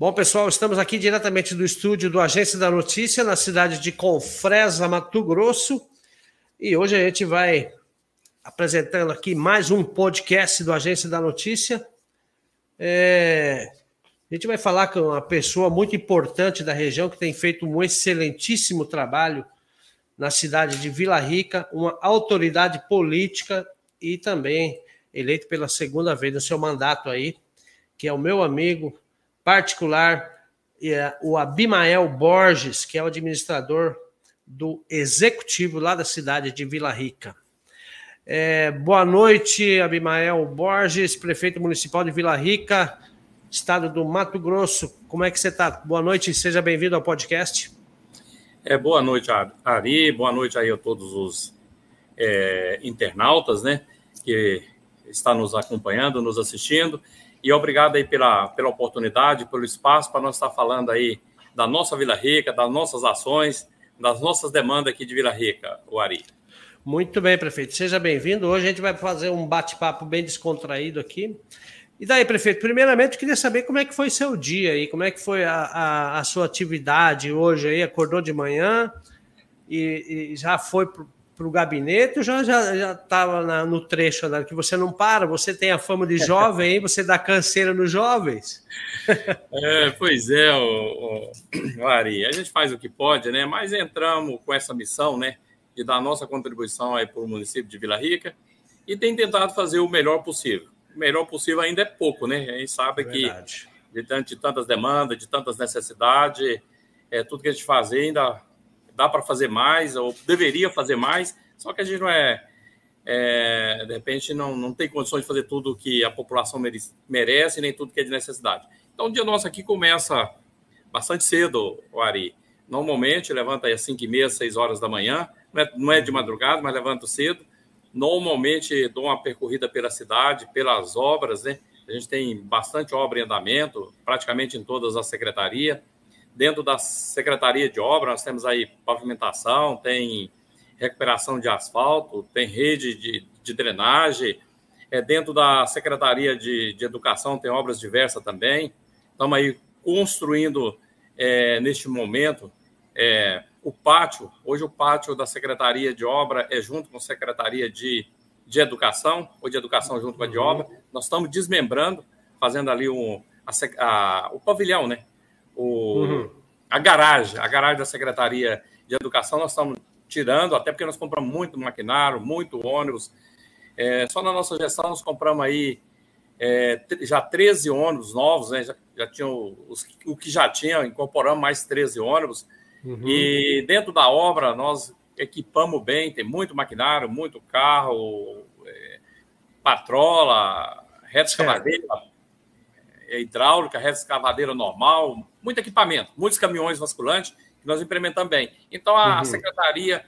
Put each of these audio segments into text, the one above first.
Bom, pessoal, estamos aqui diretamente do estúdio do Agência da Notícia, na cidade de Confresa, Mato Grosso. E hoje a gente vai apresentando aqui mais um podcast do Agência da Notícia. É... A gente vai falar com uma pessoa muito importante da região que tem feito um excelentíssimo trabalho na cidade de Vila Rica, uma autoridade política e também eleito pela segunda vez no seu mandato aí, que é o meu amigo particular, é o Abimael Borges, que é o administrador do executivo lá da cidade de Vila Rica. É, boa noite, Abimael Borges, prefeito municipal de Vila Rica, estado do Mato Grosso. Como é que você está? Boa noite, seja bem-vindo ao podcast. É, boa noite, Ari, boa noite aí a todos os é, internautas, né, que está nos acompanhando, nos assistindo. E obrigado aí pela, pela oportunidade, pelo espaço para nós estar falando aí da nossa Vila Rica, das nossas ações, das nossas demandas aqui de Vila Rica, o Ari. Muito bem, prefeito. Seja bem-vindo. Hoje a gente vai fazer um bate-papo bem descontraído aqui. E daí, prefeito, primeiramente eu queria saber como é que foi seu dia aí, como é que foi a, a, a sua atividade hoje aí, acordou de manhã e, e já foi para o gabinete, eu já já estava no trecho né, que você não para, você tem a fama de jovem, aí você dá canseira nos jovens. É, pois é, o, o, Ari, a gente faz o que pode, né? Mas entramos com essa missão, né, de dar nossa contribuição aí para o município de Vila Rica e tem tentado fazer o melhor possível. O melhor possível ainda é pouco, né? A gente sabe Verdade. que de, de tantas demandas, de tantas necessidades, é, tudo que a gente faz ainda dá para fazer mais, ou deveria fazer mais, só que a gente não é, é, de repente, não, não tem condições de fazer tudo que a população merece, nem tudo que é de necessidade. Então, o dia nosso aqui começa bastante cedo, o Ari. Normalmente, levanta às 5 e meia, 6 horas da manhã, não é, não é de madrugada, mas levanto cedo. Normalmente, dou uma percorrida pela cidade, pelas obras, né? A gente tem bastante obra em andamento, praticamente em todas as secretarias. Dentro da Secretaria de Obra, nós temos aí pavimentação, tem recuperação de asfalto, tem rede de, de drenagem. É, dentro da Secretaria de, de Educação tem obras diversas também. Estamos aí construindo, é, neste momento, é, o pátio. Hoje, o pátio da Secretaria de Obra é junto com a Secretaria de, de Educação, ou de Educação junto com a de Obra. Nós estamos desmembrando, fazendo ali um, a, a, o pavilhão, né? O, uhum. a garagem, a garagem da Secretaria de Educação, nós estamos tirando, até porque nós compramos muito maquinário, muito ônibus. É, só na nossa gestão nós compramos aí é, já 13 ônibus novos, né? já, já tinham os, o que já tinha, incorporamos mais 13 ônibus. Uhum. E dentro da obra nós equipamos bem, tem muito maquinário, muito carro, é, patrola, reta escavadeira, hidráulica, reta escavadeira normal, muito equipamento, muitos caminhões vasculantes que nós implementamos bem. Então a uhum. secretaria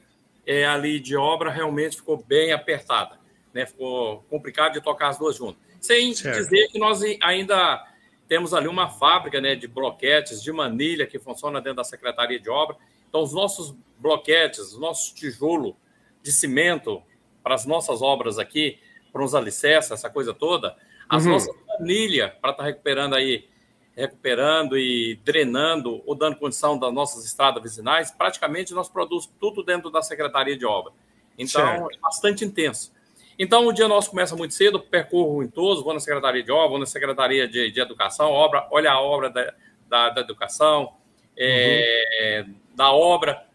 é, ali de obra realmente ficou bem apertada, né? Ficou complicado de tocar as duas juntas. Sem certo. dizer que nós ainda temos ali uma fábrica né, de bloquetes de manilha que funciona dentro da Secretaria de Obra. Então, os nossos bloquetes, os nossos tijolo de cimento para as nossas obras aqui, para os alicerces, essa coisa toda, as uhum. nossas manilhas para estar tá recuperando aí recuperando e drenando ou dando condição das nossas estradas vizinais, praticamente nós produzimos tudo dentro da Secretaria de Obra. Então, certo. é bastante intenso. Então, o dia nosso começa muito cedo, percorro em todos, vou na Secretaria de Obra, vou na Secretaria de, de Educação, obra, olha a obra da, da, da educação, é, uhum. da obra,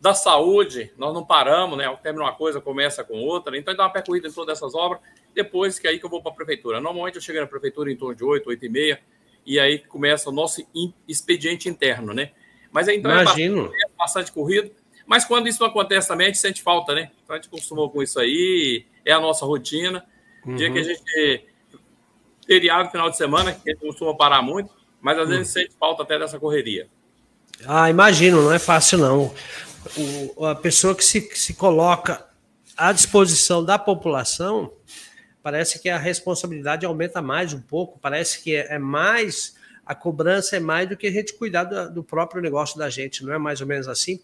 da saúde, nós não paramos, né? Termina uma coisa, começa com outra, então dá uma percorrida em todas essas obras, depois que é aí que eu vou para a prefeitura. Normalmente eu chego na prefeitura em torno de 8, 8 e meia, e aí começa o nosso expediente interno, né? Mas aí, então é Imagino. é bastante, bastante corrido. Mas quando isso acontece também, a gente sente falta, né? Então a gente acostumou com isso aí, é a nossa rotina. Uhum. Dia que a gente. Feriado, final de semana, que a gente costuma parar muito, mas às vezes uhum. sente falta até dessa correria. Ah, imagino, não é fácil não. O, a pessoa que se, que se coloca à disposição da população, parece que a responsabilidade aumenta mais um pouco, parece que é, é mais, a cobrança é mais do que a gente cuidar do, do, próprio negócio da gente, não é mais ou menos assim?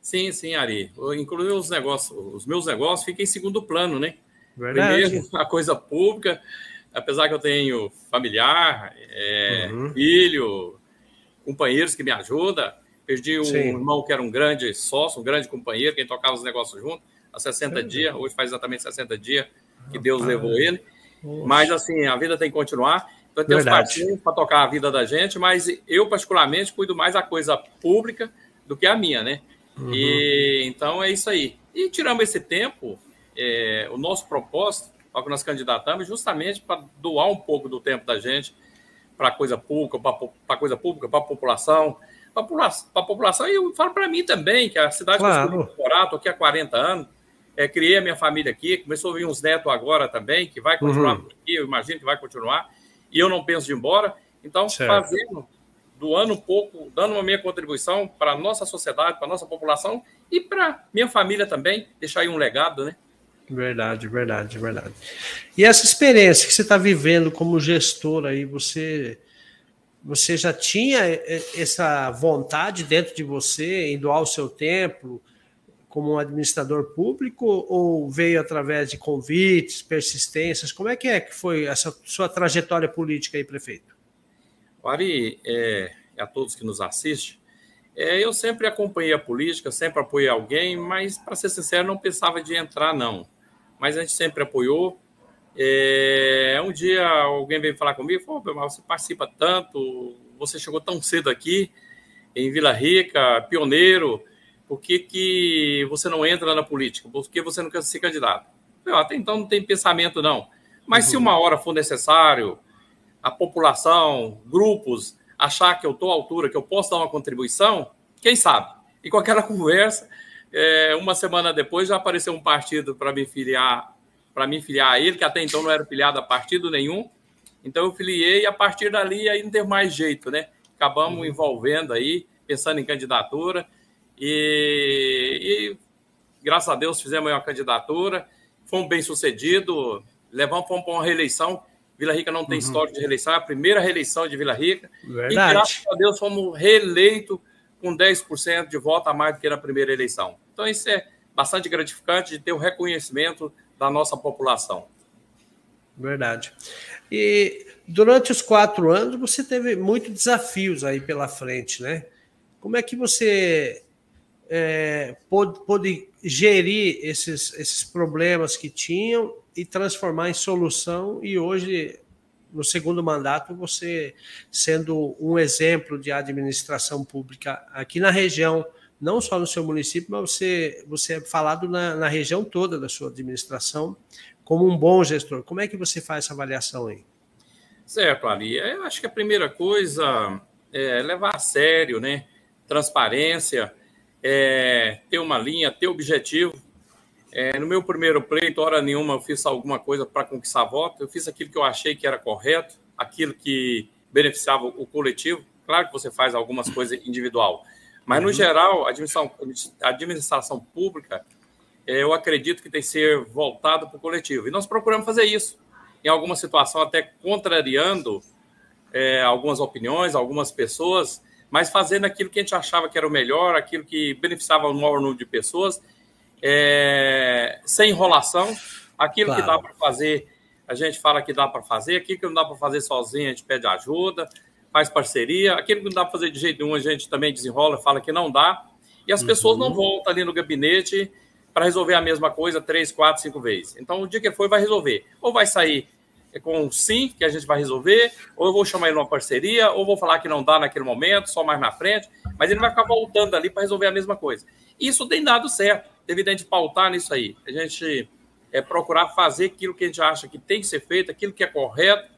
Sim, sim, Ari. Inclusive os negócios, os meus negócios ficam em segundo plano, né? Verdade. Primeiro, a coisa pública, apesar que eu tenho familiar, é, uhum. filho, companheiros que me ajudam. Perdi um Sim. irmão que era um grande sócio, um grande companheiro, quem tocava os negócios junto há 60 Sim. dias. Hoje faz exatamente 60 dias que Deus levou ele. Mas, assim, a vida tem que continuar. Então, tem os parceiros para tocar a vida da gente, mas eu, particularmente, cuido mais da coisa pública do que a minha, né? Uhum. E, então, é isso aí. E tiramos esse tempo, é, o nosso propósito, ao que nós candidatamos, justamente para doar um pouco do tempo da gente para coisa pública, para a coisa pública, para a população, para a população, e eu falo para mim também, que a cidade claro. que eu aqui há 40 anos, é, criei a minha família aqui, começou a vir uns netos agora também, que vai continuar uhum. aqui, eu imagino que vai continuar, e eu não penso de ir embora. Então, certo. fazendo, doando um pouco, dando uma minha contribuição para a nossa sociedade, para a nossa população e para minha família também, deixar aí um legado, né? Verdade, verdade, verdade. E essa experiência que você está vivendo como gestor aí, você, você já tinha essa vontade dentro de você em doar o seu tempo como um administrador público ou veio através de convites, persistências? Como é que é que foi essa sua trajetória política aí, prefeito? Ari, é, a todos que nos assistem, é, eu sempre acompanhei a política, sempre apoiei alguém, mas, para ser sincero, não pensava de entrar, não. Mas a gente sempre apoiou. É, um dia alguém veio falar comigo, falou, mas você participa tanto, você chegou tão cedo aqui, em Vila Rica, pioneiro, por que, que você não entra na política? Por que você não quer ser candidato? Eu, até então não tem pensamento, não. Mas uhum. se uma hora for necessário, a população, grupos, achar que eu estou à altura, que eu posso dar uma contribuição, quem sabe? E com aquela conversa, é, uma semana depois já apareceu um partido para me filiar, para me filiar a ele, que até então não era filiado a partido nenhum. Então eu filiei e a partir dali aí não teve mais jeito, né? Acabamos uhum. envolvendo aí, pensando em candidatura. E, e, graças a Deus fizemos uma candidatura, fomos bem sucedidos, levamos fomos para uma reeleição. Vila Rica não tem uhum. história de reeleição, é a primeira reeleição de Vila Rica. Verdade. E graças a Deus fomos reeleitos com 10% de voto a mais do que na primeira eleição. Então isso é bastante gratificante de ter o reconhecimento da nossa população. Verdade. E durante os quatro anos você teve muitos desafios aí pela frente, né? Como é que você é, pôde, pôde gerir esses, esses problemas que tinham e transformar em solução. E hoje, no segundo mandato, você sendo um exemplo de administração pública aqui na região, não só no seu município, mas você, você é falado na, na região toda da sua administração como um bom gestor. Como é que você faz essa avaliação aí? Certo, Ali. Eu acho que a primeira coisa é levar a sério, né? Transparência é, ter uma linha, ter objetivo. É, no meu primeiro pleito, hora nenhuma, eu fiz alguma coisa para conquistar voto. Eu fiz aquilo que eu achei que era correto, aquilo que beneficiava o coletivo. Claro que você faz algumas coisas individual, mas no uhum. geral, a administração, a administração pública, é, eu acredito que tem que ser voltado para o coletivo. E nós procuramos fazer isso. Em alguma situação, até contrariando é, algumas opiniões, algumas pessoas, mas fazendo aquilo que a gente achava que era o melhor, aquilo que beneficiava o maior número de pessoas, é, sem enrolação, aquilo claro. que dá para fazer, a gente fala que dá para fazer, aquilo que não dá para fazer sozinho, a gente pede ajuda, faz parceria, aquilo que não dá para fazer de jeito nenhum, a gente também desenrola, fala que não dá, e as uhum. pessoas não voltam ali no gabinete para resolver a mesma coisa três, quatro, cinco vezes. Então, o dia que for, vai resolver. Ou vai sair é com sim que a gente vai resolver, ou eu vou chamar ele numa parceria, ou vou falar que não dá naquele momento, só mais na frente, mas ele vai ficar voltando ali para resolver a mesma coisa. Isso tem dado certo, devido a gente pautar nisso aí. A gente é procurar fazer aquilo que a gente acha que tem que ser feito, aquilo que é correto,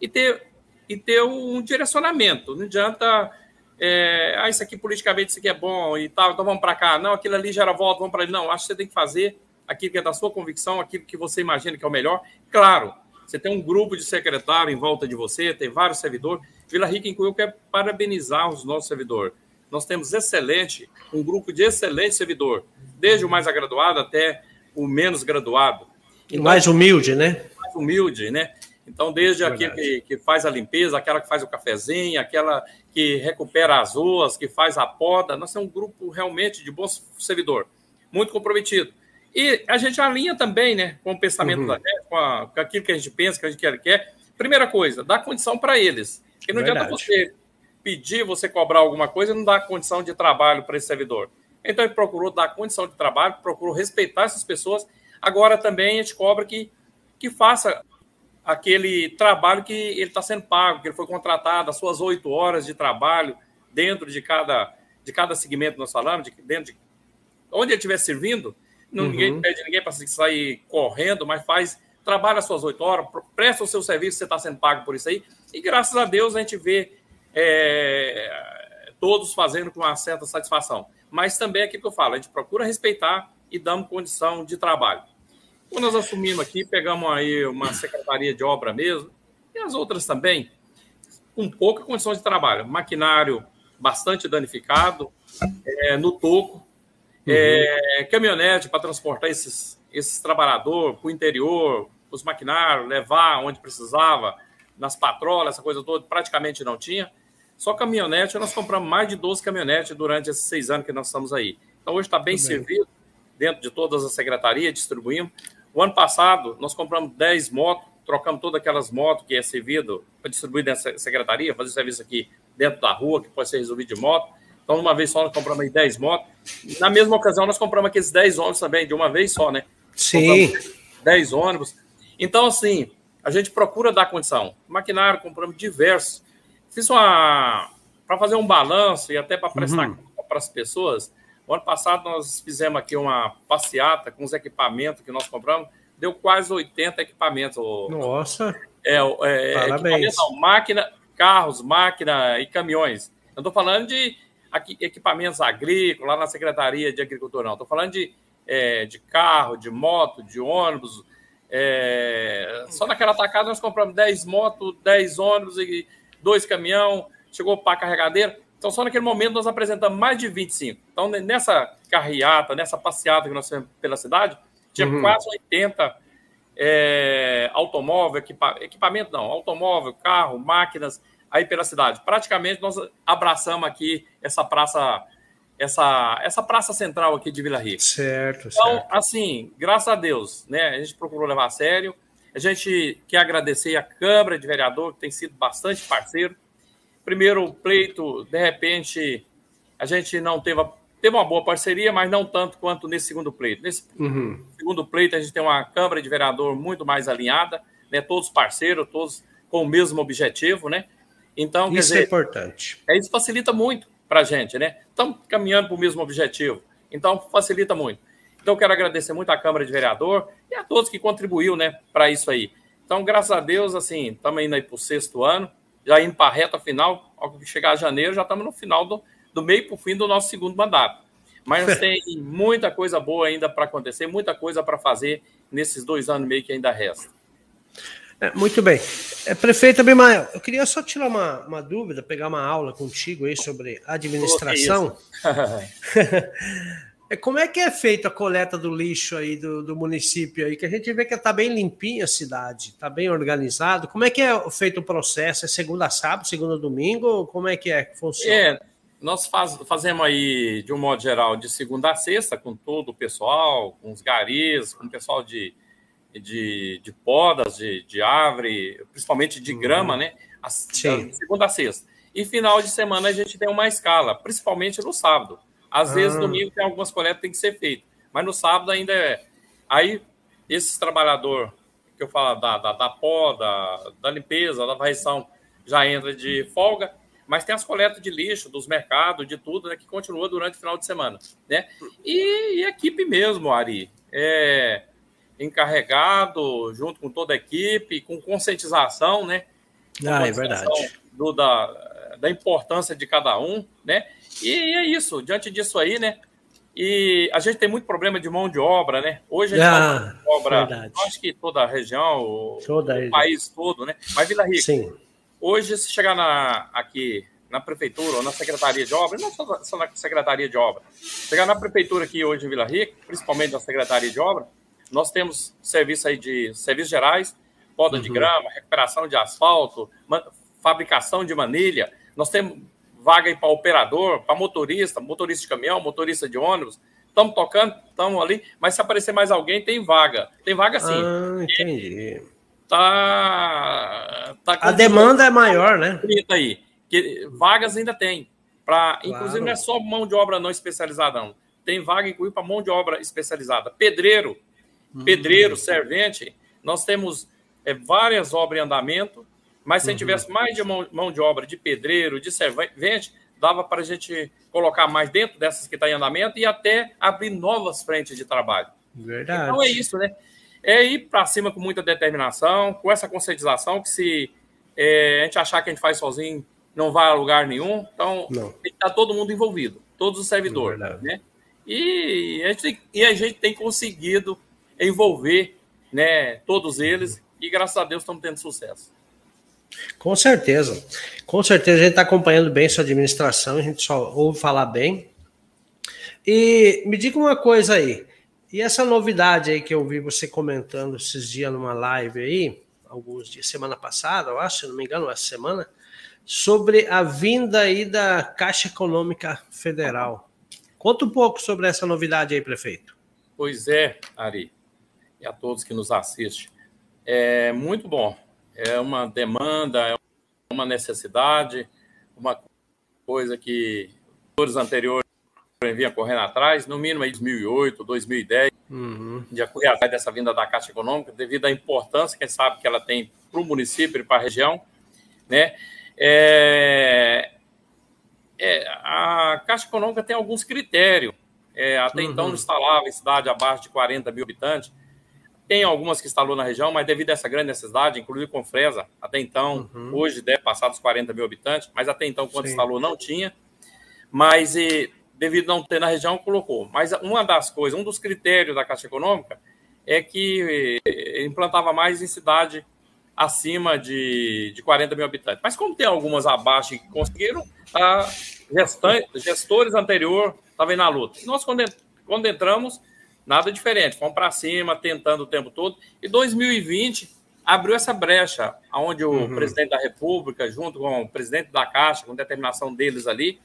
e ter, e ter um direcionamento. Não adianta, é, ah, isso aqui politicamente isso aqui é bom e tal, então vamos para cá. Não, aquilo ali gera volta, vamos para ali. Não, acho que você tem que fazer aquilo que é da sua convicção, aquilo que você imagina que é o melhor. Claro, você tem um grupo de secretário em volta de você, tem vários servidores. Vila Rica incluiu, eu quero parabenizar os nossos servidores. Nós temos excelente, um grupo de excelente servidor, desde o mais graduado até o menos graduado. Então, mais humilde, né? Mais humilde, né? Então, desde aquele que, que, faz a limpeza, aquela que faz o cafezinho, aquela que recupera as ruas, que faz a poda, nós temos um grupo realmente de bons servidor, muito comprometido. E a gente alinha também, né, com o pensamento uhum. da gente, com, a, com, aquilo que a gente pensa, que a gente quer, quer. Primeira coisa, dá condição para eles. Porque não Verdade. adianta você pedir você cobrar alguma coisa e não dar condição de trabalho para esse servidor. Então ele procurou dar condição de trabalho, procurou respeitar essas pessoas. Agora também a gente cobra que, que faça aquele trabalho que ele está sendo pago, que ele foi contratado, as suas oito horas de trabalho dentro de cada, de cada segmento nós falamos, de, dentro de onde ele estiver servindo, não, uhum. ninguém pede ninguém para sair correndo, mas faz, trabalha as suas oito horas, presta o seu serviço, você está sendo pago por isso aí, e graças a Deus a gente vê é, todos fazendo com uma certa satisfação. Mas também é aquilo que eu falo, a gente procura respeitar e damos condição de trabalho. Quando nós assumimos aqui, pegamos aí uma secretaria de obra mesmo, e as outras também, com pouca condição de trabalho. Maquinário bastante danificado, é, no toco, uhum. é, caminhonete para transportar esses, esses trabalhadores para o interior, os maquinários, levar onde precisava, nas patrolas, essa coisa toda, praticamente não tinha. Só caminhonete, nós compramos mais de 12 caminhonetes durante esses seis anos que nós estamos aí. Então, hoje está bem servido dentro de todas as secretarias, distribuímos. O ano passado, nós compramos 10 motos, trocamos todas aquelas motos que é servido para distribuir dentro da secretaria, fazer serviço aqui dentro da rua, que pode ser resolvido de moto. Então, uma vez só, nós compramos aí 10 motos. Na mesma ocasião, nós compramos aqueles 10 ônibus também, de uma vez só, né? Sim. Compramos 10 ônibus. Então, assim, a gente procura dar condição. Maquinário, compramos diversos. Fiz uma. Para fazer um balanço e até para prestar uhum. para as pessoas, o ano passado nós fizemos aqui uma passeata com os equipamentos que nós compramos, deu quase 80 equipamentos. Nossa! É, é Parabéns. Não, máquina, carros, máquina e caminhões. Eu estou falando de equipamentos agrícolas, lá na Secretaria de Agricultura, não. Estou falando de, é, de carro, de moto, de ônibus, é, só naquela tacada nós compramos 10 motos, 10 ônibus e dois caminhão, chegou para a carregadeira. Então, só naquele momento nós apresentamos mais de 25. Então, nessa carreata, nessa passeata que nós fizemos pela cidade, tinha uhum. quase 80 é, automóvel, equipa, equipamento não, automóvel, carro, máquinas aí pela cidade. Praticamente nós abraçamos aqui essa praça essa, essa praça central aqui de Vila Rica. Certo, então, certo. assim, graças a Deus, né, a gente procurou levar a sério. A gente quer agradecer a Câmara de Vereador, que tem sido bastante parceiro. Primeiro pleito, de repente, a gente não teve, teve uma boa parceria, mas não tanto quanto nesse segundo pleito. Nesse uhum. segundo pleito, a gente tem uma Câmara de Vereador muito mais alinhada, né, todos parceiros, todos com o mesmo objetivo, né? Então, isso dizer, é importante. É, isso facilita muito para a gente, né? Estamos caminhando para o mesmo objetivo. Então, facilita muito. Então, quero agradecer muito à Câmara de Vereador e a todos que contribuiu, né, para isso aí. Então, graças a Deus, assim, estamos indo aí para o sexto ano, já indo para a reta final. Ao chegar a janeiro, já estamos no final do, do meio para o fim do nosso segundo mandato. Mas tem muita coisa boa ainda para acontecer, muita coisa para fazer nesses dois anos e meio que ainda resta. É, muito bem. É, prefeito Abimael, eu queria só tirar uma, uma dúvida, pegar uma aula contigo aí sobre administração. é, como é que é feita a coleta do lixo aí do, do município aí? Que a gente vê que está bem limpinha a cidade, está bem organizado. Como é que é feito o processo? É segunda a sábado, segunda a domingo? Como é que é que funciona? É, nós faz, fazemos aí, de um modo geral, de segunda a sexta, com todo o pessoal, com os garis, com o pessoal de de, de podas, de, de árvore, principalmente de grama, uhum. né? A, Sim. segunda a sexta. E final de semana a gente tem uma escala, principalmente no sábado. Às ah. vezes, domingo tem algumas coletas que tem que ser feito, mas no sábado ainda é. Aí, esses trabalhadores que eu falo da, da, da poda, da limpeza, da varrição, já entra de folga, mas tem as coletas de lixo dos mercados, de tudo, né, que continua durante o final de semana, né? E, e equipe mesmo, Ari. É, encarregado, junto com toda a equipe, com conscientização, né? ah, é verdade. Do, da, da importância de cada um, né? E é isso, diante disso aí, né? E a gente tem muito problema de mão de obra, né? Hoje a gente ah, mão de obra, acho que toda a região, toda o, o país todo, né? Mas Vila Rica, Sim. hoje se chegar na, aqui na prefeitura ou na secretaria de obra, não só, só na secretaria de obra, chegar na prefeitura aqui hoje em Vila Rica, principalmente na secretaria de obra, nós temos serviço aí de serviços gerais, poda uhum. de grama, recuperação de asfalto, fabricação de manilha. Nós temos vaga aí para operador, para motorista, motorista de caminhão, motorista de ônibus. Estamos tocando, estamos ali, mas se aparecer mais alguém, tem vaga. Tem vaga sim. Ah, entendi. Tá, tá a demanda é maior, né? Aí. que vagas ainda tem. Pra, claro. Inclusive, não é só mão de obra não especializada, não. Tem vaga inclusive para mão de obra especializada. Pedreiro. Pedreiro, servente. Nós temos é, várias obras em andamento, mas se a gente uhum. tivesse mais de mão, mão de obra de pedreiro, de servente, dava para a gente colocar mais dentro dessas que estão tá em andamento e até abrir novas frentes de trabalho. Verdade. Então é isso, né? É ir para cima com muita determinação, com essa conscientização que se é, a gente achar que a gente faz sozinho, não vai a lugar nenhum. Então, não. tem que estar todo mundo envolvido, todos os servidores, né? E a, gente e a gente tem conseguido envolver né, todos eles e graças a Deus estamos tendo sucesso. Com certeza. Com certeza a gente está acompanhando bem sua administração, a gente só ouve falar bem. E me diga uma coisa aí. E essa novidade aí que eu vi você comentando esses dias numa live aí, alguns dias, semana passada, eu acho, se não me engano, essa semana, sobre a vinda aí da Caixa Econômica Federal. Conta um pouco sobre essa novidade aí, prefeito. Pois é, Ari, e a todos que nos assistem. É muito bom é uma demanda, é uma necessidade, uma coisa que os anteriores vinham correndo atrás, no mínimo em 2008, 2010, uhum. de correr atrás dessa vinda da Caixa Econômica, devido à importância que sabe que ela tem para o município e para a região, né? É, é, a Caixa Econômica tem alguns critérios. É, até então, uhum. então não instalava em cidade abaixo de 40 mil habitantes. Tem algumas que instalou na região, mas devido a essa grande necessidade, inclusive com Fresa, até então, uhum. hoje deve passar dos 40 mil habitantes, mas até então, quando Sim. instalou, não tinha. Mas e, devido a não ter na região, colocou. Mas uma das coisas, um dos critérios da Caixa Econômica é que implantava mais em cidade acima de, de 40 mil habitantes. Mas como tem algumas abaixo que conseguiram, a gestante, gestores anterior estavam na luta. E nós, quando, quando entramos, Nada diferente, fomos para cima, tentando o tempo todo. E 2020 abriu essa brecha, onde o uhum. presidente da República, junto com o presidente da Caixa, com determinação deles ali,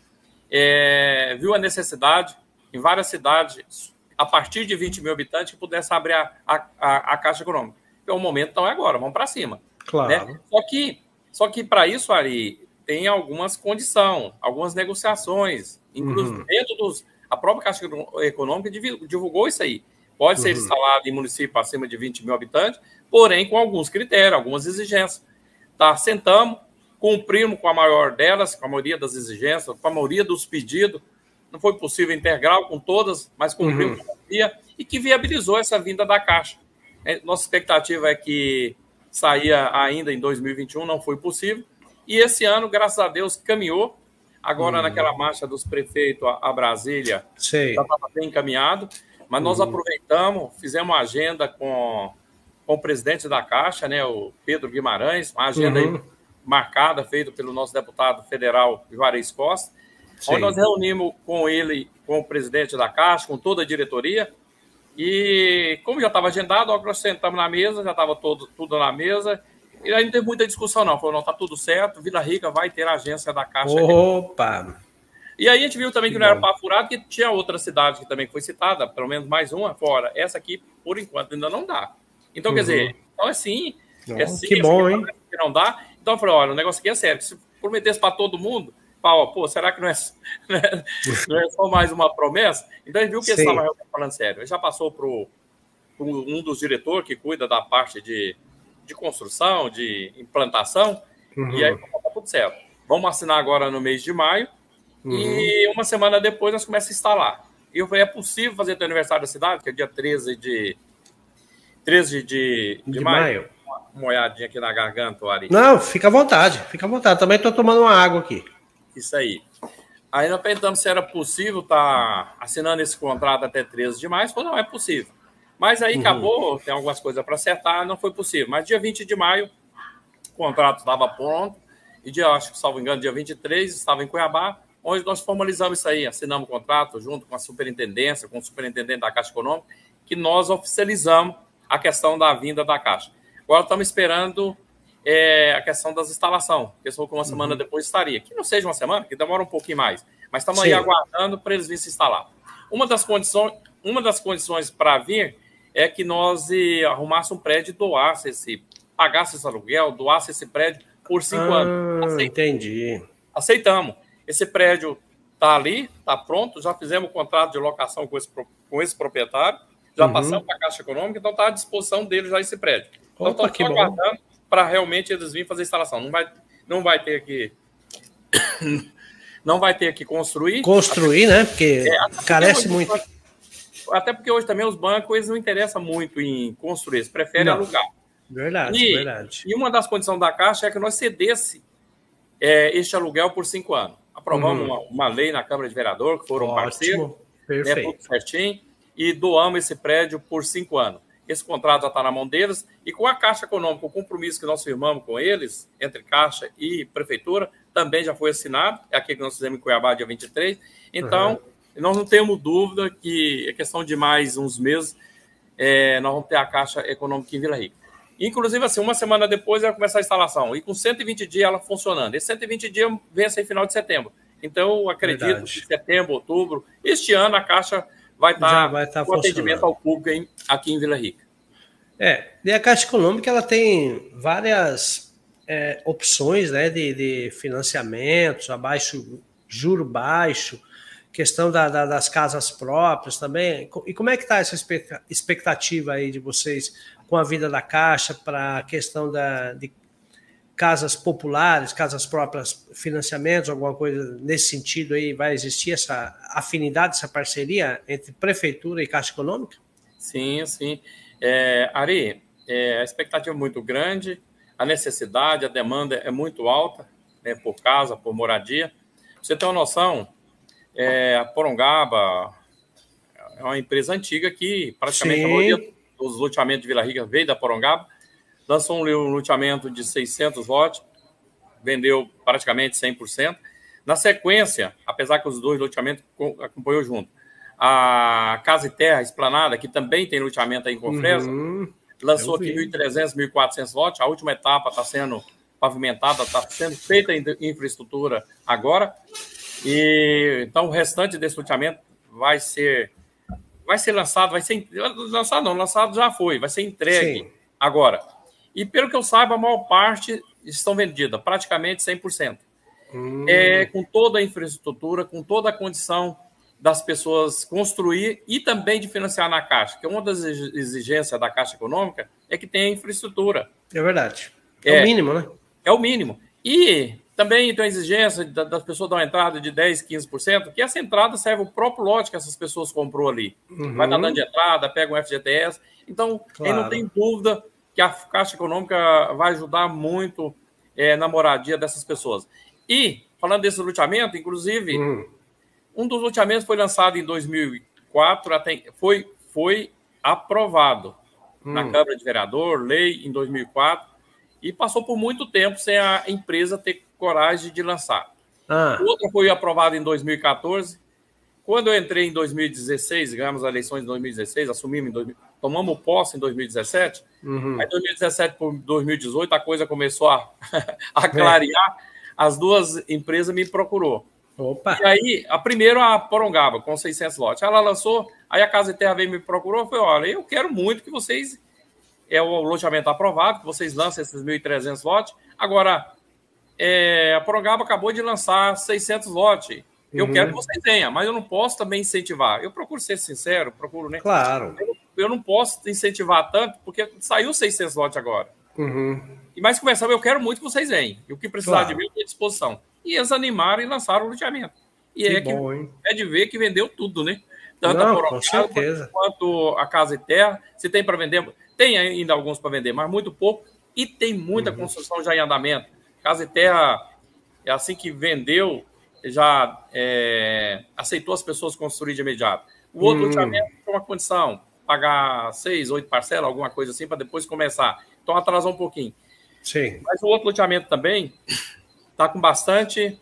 é, viu a necessidade em várias cidades, a partir de 20 mil habitantes, que pudesse abrir a, a, a Caixa Econômica. É o momento, então, é agora, vamos para cima. Claro. Né? Só que, só que para isso, Ari, tem algumas condições, algumas negociações, inclusive uhum. dentro dos a própria Caixa Econômica divulgou isso aí. Pode ser uhum. instalado em município acima de 20 mil habitantes, porém com alguns critérios, algumas exigências. Tá, sentamos, cumprimos com a maior delas, com a maioria das exigências, com a maioria dos pedidos. Não foi possível integral com todas, mas cumprimos uhum. com a maioria e que viabilizou essa vinda da Caixa. É, nossa expectativa é que saía ainda em 2021, não foi possível. E esse ano, graças a Deus, caminhou Agora, hum. naquela marcha dos prefeitos a, Brasília, Sei. já estava bem encaminhado, mas nós uhum. aproveitamos, fizemos uma agenda com, com o presidente da Caixa, né, o Pedro Guimarães, uma agenda uhum. marcada, feita pelo nosso deputado federal Juarez Costa, Sim. onde nós reunimos com ele, com o presidente da Caixa, com toda a diretoria, e como já estava agendado, nós sentamos na mesa, já estava tudo na mesa, e aí não teve muita discussão, não. Falou, não, tá tudo certo, Vila Rica vai ter a agência da Caixa. Opa! Aqui. E aí a gente viu também que, que não era papo furado, que tinha outra cidade que também foi citada, pelo menos mais uma fora. Essa aqui, por enquanto, ainda não dá. Então, uhum. quer dizer, então é sim. é sim, que bom, hein? Que não dá. Então eu falei, olha, o negócio aqui é sério. Se prometesse para todo mundo, pau, pô, será que não é, não é só mais uma promessa? Então a gente viu que esse estava falando sério. Ele já passou para um dos diretores que cuida da parte de de construção, de implantação, uhum. e aí tá tudo certo. Vamos assinar agora no mês de maio, uhum. e uma semana depois nós começamos a instalar. E eu falei, é possível fazer teu aniversário da cidade, que é dia 13 de, 13 de, de, de maio? maio. Uma olhadinha aqui na garganta, Ari. Não, fica à vontade, fica à vontade. Também estou tomando uma água aqui. Isso aí. Aí nós perguntamos se era possível estar tá assinando esse contrato até 13 de maio. Falou, não, é possível. Mas aí uhum. acabou, tem algumas coisas para acertar, não foi possível. Mas dia 20 de maio, o contrato estava pronto, e dia, acho que, salvo engano, dia 23, estava em Cuiabá, onde nós formalizamos isso aí, assinamos o contrato junto com a superintendência, com o superintendente da Caixa Econômica, que nós oficializamos a questão da vinda da Caixa. Agora estamos esperando é, a questão das instalações, que só que uma semana uhum. depois estaria. Que não seja uma semana, que demora um pouquinho mais, mas estamos Sim. aí aguardando para eles virem se instalar. Uma das condições, uma das condições para vir é que nós eh, arrumássemos um prédio e doasse esse, pagasse esse aluguel, doasse esse prédio por cinco ah, anos. Entendi. aceitamos. Esse prédio está ali, está pronto, já fizemos o contrato de locação com esse, com esse proprietário, já uhum. passamos para a Caixa Econômica, então está à disposição deles já esse prédio. Então estamos aguardando para realmente eles virem fazer a instalação. Não vai, não vai ter que. não vai ter que construir. Construir, até, né? Porque é, carece muito. Até porque hoje também os bancos eles não interessam muito em construir, eles preferem não. alugar. Verdade, e, verdade. E uma das condições da Caixa é que nós cedesse é, este aluguel por cinco anos. Aprovamos uhum. uma, uma, lei na Câmara de Vereador, que foram parceiros, né, tudo certinho, e doamos esse prédio por cinco anos. Esse contrato já está na mão deles, e com a Caixa Econômica, o compromisso que nós firmamos com eles, entre Caixa e Prefeitura, também já foi assinado, é aquele que nós fizemos em Cuiabá, dia 23. Então, uhum. Nós não temos dúvida que é questão de mais uns meses, é, nós vamos ter a Caixa Econômica em Vila Rica. Inclusive, assim, uma semana depois ela começar a instalação. E com 120 dias ela funcionando. Esse 120 dias vence em final de setembro. Então, eu acredito Verdade. que setembro, outubro, este ano a Caixa vai estar vai estar com atendimento ao público em, aqui em Vila Rica. É, e a Caixa Econômica ela tem várias é, opções né, de, de financiamentos, abaixo, juro baixo, questão da, da, das casas próprias também. E como é que está essa expectativa aí de vocês com a vida da Caixa para a questão da, de casas populares, casas próprias, financiamentos, alguma coisa nesse sentido aí? Vai existir essa afinidade, essa parceria entre prefeitura e Caixa Econômica? Sim, sim. É, Ari, é, a expectativa é muito grande, a necessidade, a demanda é muito alta né, por casa, por moradia. você tem uma noção, é, a Porongaba é uma empresa antiga que praticamente Sim. a maioria os loteamentos de Vila Rica veio da Porongaba, lançou um loteamento de 600 lotes, vendeu praticamente 100%. Na sequência, apesar que os dois loteamentos acompanhou junto, a Casa e Terra Esplanada, que também tem loteamento aí em Confresa, uhum. lançou aqui 1.300, 1.400 lotes. A última etapa está sendo pavimentada, está sendo feita infraestrutura agora. E então o restante desse loteamento vai ser vai ser lançado, vai ser lançado não, lançado já foi, vai ser entregue Sim. agora. E pelo que eu saiba, a maior parte estão vendidas, praticamente 100%. Hum. É, com toda a infraestrutura, com toda a condição das pessoas construir e também de financiar na Caixa, que é uma das exigências da Caixa Econômica é que tenha infraestrutura. É verdade. É, é o mínimo, né? É o mínimo. E também tem a exigência das pessoas dar uma entrada de 10%, 15%, que essa entrada serve o próprio lote que essas pessoas comprou ali. Uhum. Vai dar dando de entrada, pega um FGTS. Então, claro. não tem dúvida que a Caixa Econômica vai ajudar muito é, na moradia dessas pessoas. E, falando desse loteamento, inclusive, uhum. um dos loteamentos foi lançado em 2004, até, foi, foi aprovado uhum. na Câmara de Vereador, lei em 2004, e passou por muito tempo sem a empresa ter coragem de lançar. Ah. Outra foi aprovada em 2014. Quando eu entrei em 2016, ganhamos as eleições em 2016, assumimos em 2000, tomamos posse em 2017. Uhum. Aí, 2017 para 2018, a coisa começou a, a clarear. É. As duas empresas me procurou. Opa. E aí, a primeira, a Porongaba, com 600 lotes. Ela lançou, aí a Casa de Terra veio me procurou. Falei: olha, eu quero muito que vocês. É o loteamento aprovado, que vocês lancem esses 1.300 lotes. Agora, é, a Porongaba acabou de lançar 600 lotes. Eu uhum. quero que vocês tenham, mas eu não posso também incentivar. Eu procuro ser sincero, procuro, né? Claro. Eu, eu não posso incentivar tanto, porque saiu 600 lotes agora. Uhum. E mais conversando, eu quero muito que vocês venham. E o que precisar claro. de mim, eu estou à disposição. E eles animaram e lançaram o loteamento. E que é bom, que é de ver que vendeu tudo, né? Tanto não, a Porongaba quanto a Casa e Terra. Se tem para vender, tem ainda alguns para vender, mas muito pouco. E tem muita uhum. construção já em andamento. Casa e Terra, é assim que vendeu, já é, aceitou as pessoas construir de imediato. O outro hum. loteamento foi uma condição, pagar seis, oito parcelas, alguma coisa assim, para depois começar. Então atrasou um pouquinho. Sim. Mas o outro loteamento também está com bastante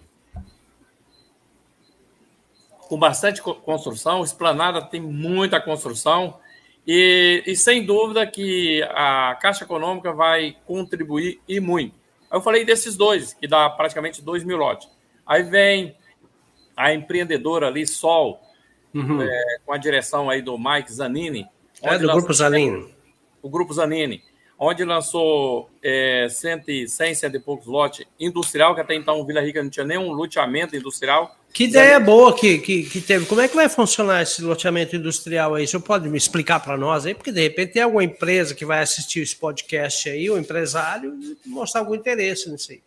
com bastante construção, Esplanada tem muita construção e, e, sem dúvida que a Caixa Econômica vai contribuir e muito. Aí eu falei desses dois, que dá praticamente 2 mil lotes. Aí vem a empreendedora ali, Sol, uhum. é, com a direção aí do Mike Zanini. É, do Grupo Zanini. O Grupo Zanini. Onde lançou é, 100, 100, 100 e poucos lotes industrial, que até então Vila Rica não tinha nenhum loteamento industrial. Que ideia boa que, que, que, teve. Como é que vai funcionar esse loteamento industrial aí? O senhor pode me explicar para nós aí? Porque de repente tem alguma empresa que vai assistir esse podcast aí, o empresário, e mostrar algum interesse nisso aí.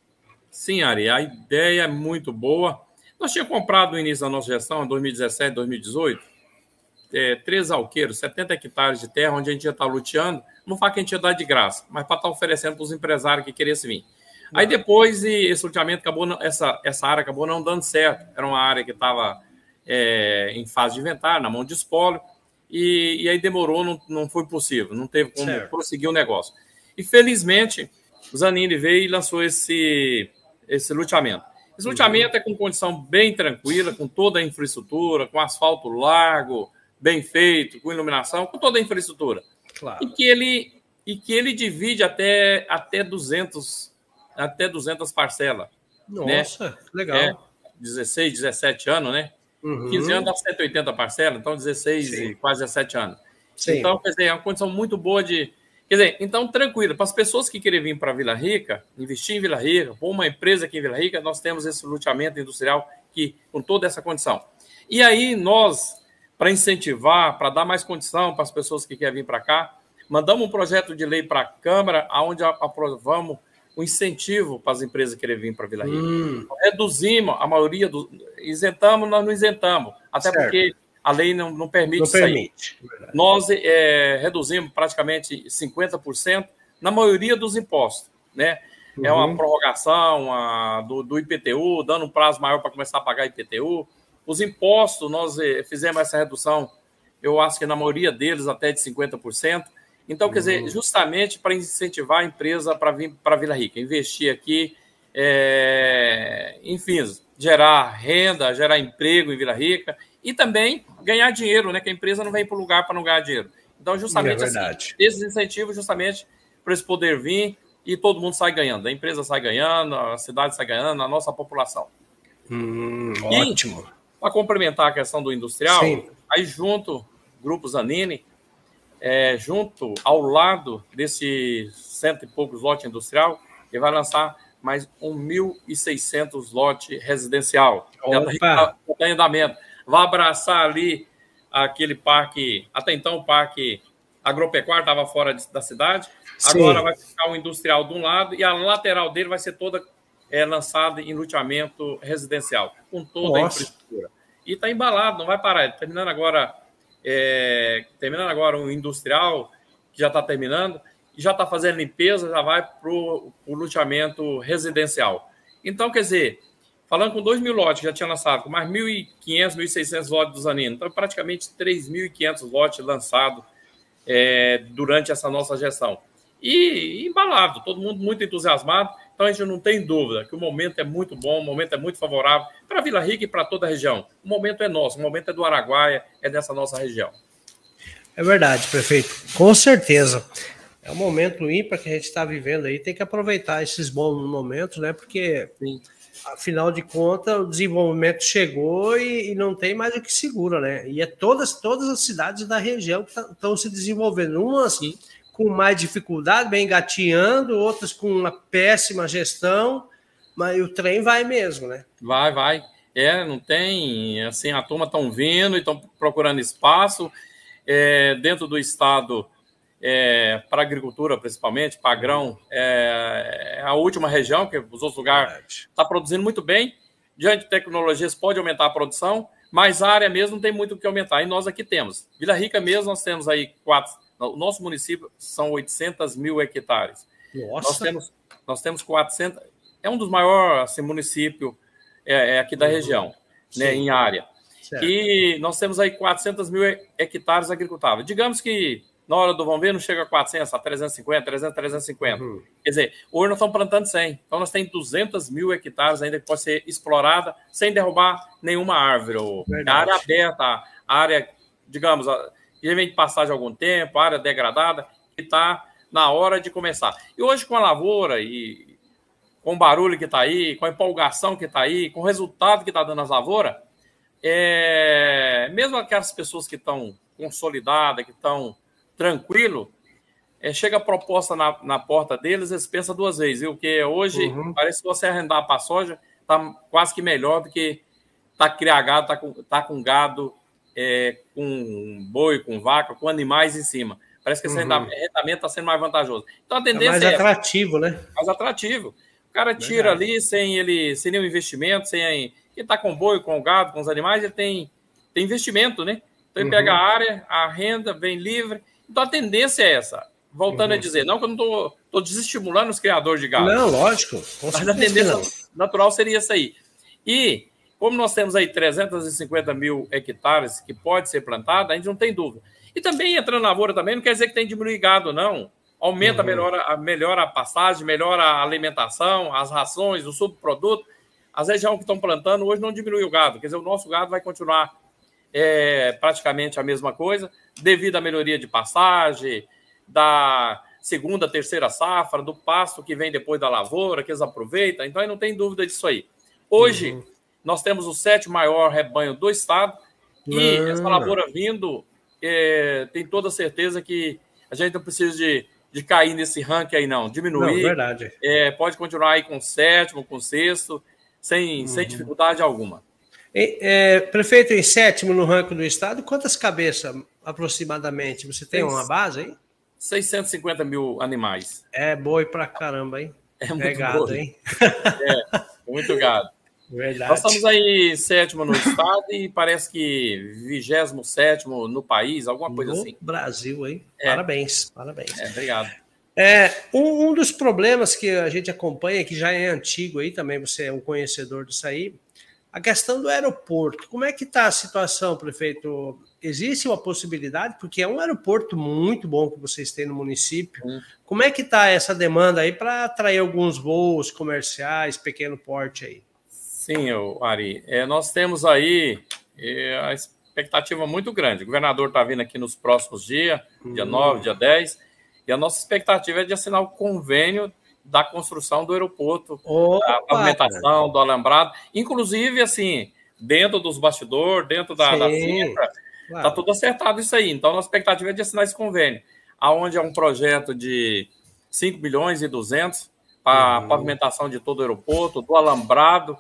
Sim, Ari, a ideia é muito boa. Nós tínhamos comprado no início da nossa gestão, em 2017, 2018, é, três alqueiros, 70 hectares de terra, onde a gente ia estar luteando. Não fala que a gente ia dar de graça, mas para estar oferecendo para os empresários que queriam vir. Aí depois esse loteamento acabou, essa, essa área acabou não dando certo. Era uma área que estava é, em fase de inventário, na mão de espólio, e, e aí demorou, não, não foi possível, não teve como certo. prosseguir o negócio. E felizmente, o Zanini veio e lançou esse, esse loteamento. Esse uhum. loteamento é com condição bem tranquila, com toda a infraestrutura, com asfalto largo, bem feito, com iluminação, com toda a infraestrutura. Claro. E que ele e que ele divide até até 200 até 200 parcelas. Né? Nossa, né? legal. É, 16, 17 anos, né? Uhum. 15 anos dá 180 parcelas, então 16 Sim. e quase 17 anos. Sim. Então, quer dizer, é uma condição muito boa de. Quer dizer, então, tranquilo, para as pessoas que querem vir para Vila Rica, investir em Vila Rica, ou uma empresa aqui em Vila Rica, nós temos esse loteamento industrial que, com toda essa condição. E aí, nós, para incentivar, para dar mais condição para as pessoas que querem vir para cá, mandamos um projeto de lei para a Câmara, onde aprovamos o incentivo para as empresas querem vir para Vila Rica. Hum. Reduzimos a maioria do. Isentamos, nós não isentamos. Até certo. porque a lei não, não permite não isso permite. aí. Nós é, reduzimos praticamente 50% na maioria dos impostos. Né? Uhum. É uma uhum. prorrogação a, do, do IPTU, dando um prazo maior para começar a pagar IPTU. Os impostos, nós é, fizemos essa redução, eu acho que na maioria deles até de 50%. Então, quer dizer, uhum. justamente para incentivar a empresa para vir para Vila Rica, investir aqui, é, enfim, gerar renda, gerar emprego em Vila Rica e também ganhar dinheiro, né? Que a empresa não vem para o lugar para não ganhar dinheiro. Então, justamente é assim, esses incentivos, justamente para esse poder vir e todo mundo sai ganhando. A empresa sai ganhando, a cidade sai ganhando, a nossa população. Hum, ótimo. Para complementar a questão do industrial, Sim. aí junto, Grupo Zanini, é, junto, ao lado desse cento e poucos lote industrial, ele vai lançar mais 1.600 lote residencial. Já está em andamento. Vai abraçar ali aquele parque, até então o parque agropecuário estava fora de, da cidade, Sim. agora vai ficar o industrial de um lado e a lateral dele vai ser toda é, lançada em loteamento residencial, com toda Nossa. a infraestrutura. E está embalado, não vai parar. Terminando agora é, terminando agora um industrial, que já está terminando, e já está fazendo limpeza, já vai para o luteamento residencial. Então, quer dizer, falando com 2 mil lotes, já tinha lançado, com mais 1.500, 1.600 lotes do Zanino, então praticamente 3.500 lotes lançados é, durante essa nossa gestão. E, e embalado, todo mundo muito entusiasmado, então a gente não tem dúvida que o momento é muito bom, o momento é muito favorável para Vila Rica e para toda a região. O momento é nosso, o momento é do Araguaia, é dessa nossa região. É verdade, prefeito. Com certeza. É um momento ímpar que a gente está vivendo aí, tem que aproveitar esses bons momentos, né? Porque, Sim. afinal de contas, o desenvolvimento chegou e, e, não tem mais o que segura, né? E é todas, todas as cidades da região que estão se desenvolvendo. Umas Sim com mais dificuldade, bem engateando, outras com uma péssima gestão, mas o trem vai mesmo, né? Vai, vai. É, não tem, assim, a turma estão vindo e estão procurando espaço é, dentro do estado é, para agricultura, principalmente, Pagrão é, é, a última região, que os outros lugares está produzindo muito bem. Diante de tecnologias, pode aumentar a produção, mas a área mesmo não tem muito o que aumentar. E nós aqui temos. Vila Rica mesmo, nós temos aí quatro, o nosso município são 800 mil hectares. Nossa. Nós temos, nós temos 400. É um dos maiores assim, municípios é, é aqui da uhum. região, né, em área. Certo. E nós temos aí 400 mil hectares agricultáveis. Digamos que na hora do vamos ver não chega a 400, a 350, 300, 350. Uhum. Quer dizer, hoje nós estamos plantando 100. Então nós temos 200 mil hectares ainda que pode ser explorada sem derrubar nenhuma árvore. A área aberta, a área, digamos, já vem de passagem algum tempo, área degradada, que está na hora de começar. E hoje, com a lavoura e com o barulho que está aí, com a empolgação que está aí, com o resultado que está dando as lavouras, é... mesmo aquelas pessoas que estão consolidadas, que estão tranquilo, é, chega a proposta na, na porta deles, eles pensam duas vezes, viu? Porque hoje uhum. parece que você arrendar para soja está quase que melhor do que tá criar gado, tá com, tá com gado, é, com boi, com vaca, com animais em cima. Parece que esse uhum. está sendo mais vantajoso. Então a tendência é mais é atrativo, né? Mais atrativo. O cara tira Verdade. ali sem ele, sem nenhum investimento, sem ele está com boi, com gado, com os animais, ele tem, tem investimento, né? Então ele uhum. pega a área, a renda, vem livre. Então a tendência é essa. Voltando uhum. a dizer, não que eu não estou desestimulando os criadores de gado. Não, lógico. Mas a tendência natural seria essa aí. E como nós temos aí 350 mil hectares que pode ser plantado, a gente não tem dúvida. E também entrando na lavoura também não quer dizer que tem diminuir gado, não. Aumenta, uhum. melhora, melhora a passagem, melhora a alimentação, as rações, o subproduto. As regiões que estão plantando hoje não diminui o gado. Quer dizer, o nosso gado vai continuar é, praticamente a mesma coisa, devido à melhoria de passagem, da segunda, terceira safra, do pasto que vem depois da lavoura, que eles aproveitam. Então, aí não tem dúvida disso aí. Hoje, uhum. Nós temos o sétimo maior rebanho do estado e essa lavoura vindo, é, tem toda certeza que a gente não precisa de, de cair nesse ranking aí, não. Diminuir. Não, verdade. É, pode continuar aí com sétimo, com sexto, sem, uhum. sem dificuldade alguma. É, prefeito em sétimo no ranking do estado, quantas cabeças aproximadamente? Você tem uma base aí? 650 mil animais. É boi pra caramba, hein? É muito gado, boi. hein? É, muito gado. Verdade. Nós estamos aí sétimo no estado e parece que vigésimo sétimo no país, alguma coisa no assim. Brasil, hein? É. Parabéns, parabéns. É, obrigado. É, um, um, dos problemas que a gente acompanha, que já é antigo aí, também você é um conhecedor disso aí, a questão do aeroporto. Como é que está a situação, prefeito? Existe uma possibilidade, porque é um aeroporto muito bom que vocês têm no município. Hum. Como é que está essa demanda aí para atrair alguns voos comerciais, pequeno porte aí? Sim, Ari. É, nós temos aí é, a expectativa muito grande. O governador está vindo aqui nos próximos dias, hum. dia 9, dia 10, e a nossa expectativa é de assinar o convênio da construção do aeroporto, Opa, da pavimentação, do alambrado. Inclusive, assim, dentro dos bastidores, dentro da, da cifra, está claro. tudo acertado isso aí. Então, a nossa expectativa é de assinar esse convênio, aonde é um projeto de 5 milhões e 200 para a uhum. pavimentação de todo o aeroporto, do alambrado,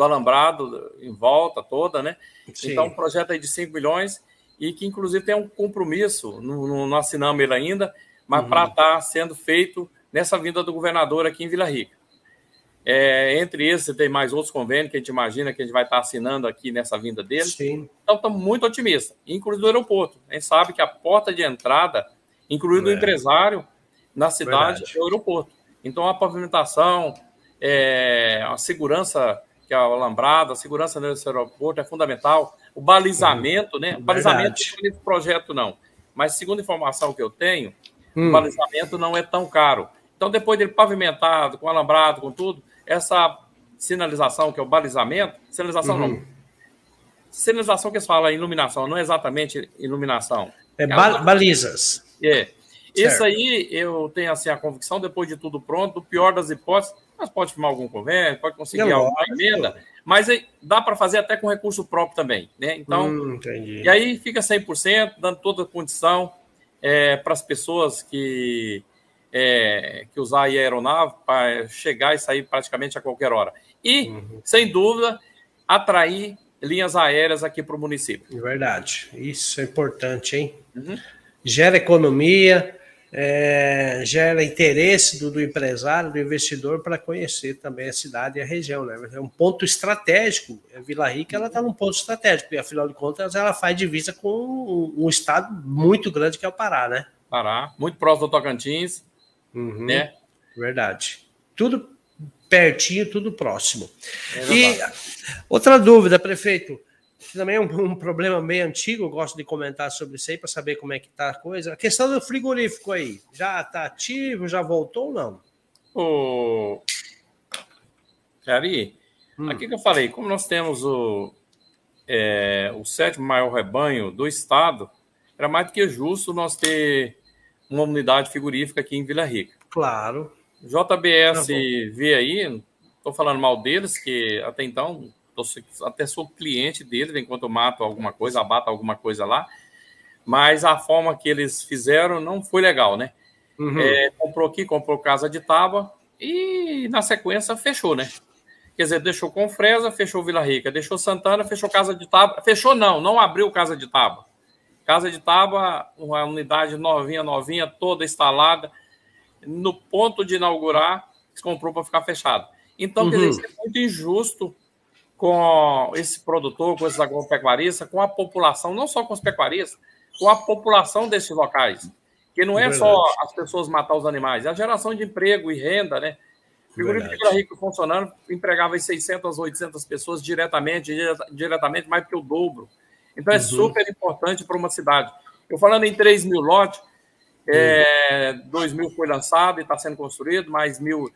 do alambrado em volta toda, né? Sim. Então, um projeto aí de 5 milhões e que, inclusive, tem um compromisso, não, não assinamos ele ainda, mas uhum. para estar tá sendo feito nessa vinda do governador aqui em Vila Rica. É, entre esses, tem mais outros convênios que a gente imagina que a gente vai estar assinando aqui nessa vinda dele. Sim. Então, estamos muito otimistas, incluindo o aeroporto. A gente sabe que a porta de entrada, incluindo é. o empresário na cidade, Verdade. é o aeroporto. Então, a pavimentação, é, a segurança que é o alambrado, a segurança nesse aeroporto é fundamental. O balizamento, né? O balizamento não é projeto, não. Mas, segundo a informação que eu tenho, hum. o balizamento não é tão caro. Então, depois dele pavimentado, com alambrado, com tudo, essa sinalização, que é o balizamento, sinalização uhum. não. Sinalização que eles falam, iluminação, não é exatamente iluminação. É, é ba balizas. É. Isso aí eu tenho assim a convicção, depois de tudo pronto, do pior das hipóteses, mas pode firmar algum convênio, pode conseguir alguma emenda, mas dá para fazer até com recurso próprio também, né? Então, hum, e aí fica 100%, dando toda a condição é, para as pessoas que, é, que usar a aeronave para chegar e sair praticamente a qualquer hora. E, uhum. sem dúvida, atrair linhas aéreas aqui para o município. É verdade, isso é importante, hein? Uhum. Gera economia, é, gera interesse do, do, empresário, do investidor para conhecer também a cidade e a região. Né? É um ponto estratégico. A Vila Rica ela está num ponto estratégico, porque afinal de contas ela faz divisa com um, um, estado muito grande que é o Pará, né? Pará, muito próximo do Tocantins, uhum, né? Verdade. Tudo pertinho, tudo próximo. É e outra dúvida, prefeito também é um, um, problema meio antigo, eu gosto de comentar sobre isso aí para saber como é que tá a coisa. A questão do frigorífico aí, já está ativo, já voltou ou não? Ô, Cari, hum. aqui que eu falei, como nós temos o, é, o sétimo maior rebanho do estado, era mais do que justo nós ter uma unidade frigorífica aqui em Vila Rica. Claro. JBS tá vê aí, estou falando mal deles, que até então até sou cliente deles enquanto eu mato alguma coisa, abato alguma coisa lá, mas a forma que eles fizeram não foi legal, né? Uhum. É, comprou aqui, comprou casa de tábua e na sequência fechou, né? Quer dizer, deixou Confresa, fechou Vila Rica, deixou Santana, fechou Casa de Tábua. Fechou não, não abriu Casa de Tábua. Casa de Tábua, uma unidade novinha, novinha, toda instalada. No ponto de inaugurar, se comprou para ficar fechado. Então, uhum. quer dizer, uhum. é muito injusto com esse produtor, com esses agropecuaristas, com a população, não só com os pecuaristas, com a população desses locais. Que não é, é só as pessoas matar os animais, é a geração de emprego e renda, né? O frigorífico de Vila Rica funcionando empregava 600, 800 pessoas diretamente, diretamente mais que o dobro. Então é uhum. super importante para uma cidade. Eu falando em 3 mil lotes, é, 2 mil foi lançado e está sendo construído, mais mil,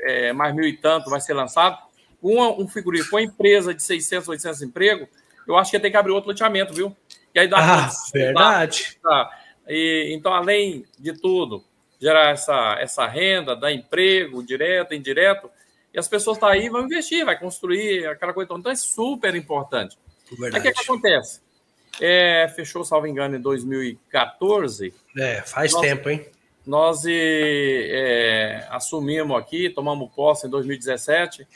é, mais mil e tanto vai ser lançado. Uma, um frigorífico, uma empresa de 600, 800 empregos, eu acho que tem que abrir outro loteamento, viu? E aí dá ah, verdade. Dá, e, então, além de tudo, gerar essa, essa renda, dar emprego direto, indireto, e as pessoas estão tá aí vão investir, vai construir aquela coisa. Então é super importante. Verdade. Aí o que, é que acontece? É, fechou, salvo engano, em 2014. É, faz nós, tempo, hein? Nós é, assumimos aqui, tomamos posse em 2017.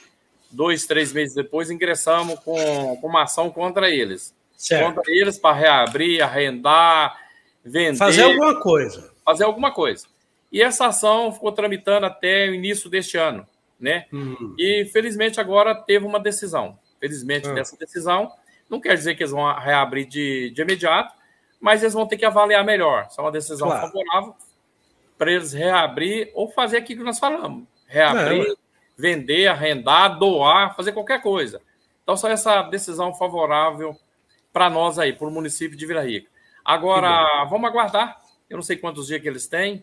Dois, três meses depois, ingressamos com, com uma ação contra eles. Certo. Contra eles para reabrir, arrendar, vender. Fazer alguma coisa. Fazer alguma coisa. E essa ação ficou tramitando até o início deste ano, né? Uhum. E felizmente agora teve uma decisão. Felizmente uhum. dessa decisão não quer dizer que eles vão reabrir de, de imediato, mas eles vão ter que avaliar melhor. Se é uma decisão claro. favorável para eles reabrir ou fazer aquilo que nós falamos, reabrir, não, vender, arrendar, doar, fazer qualquer coisa. Então só essa decisão favorável para nós aí, para o município de Vila Rica. Agora, vamos aguardar. Eu não sei quantos dias que eles têm,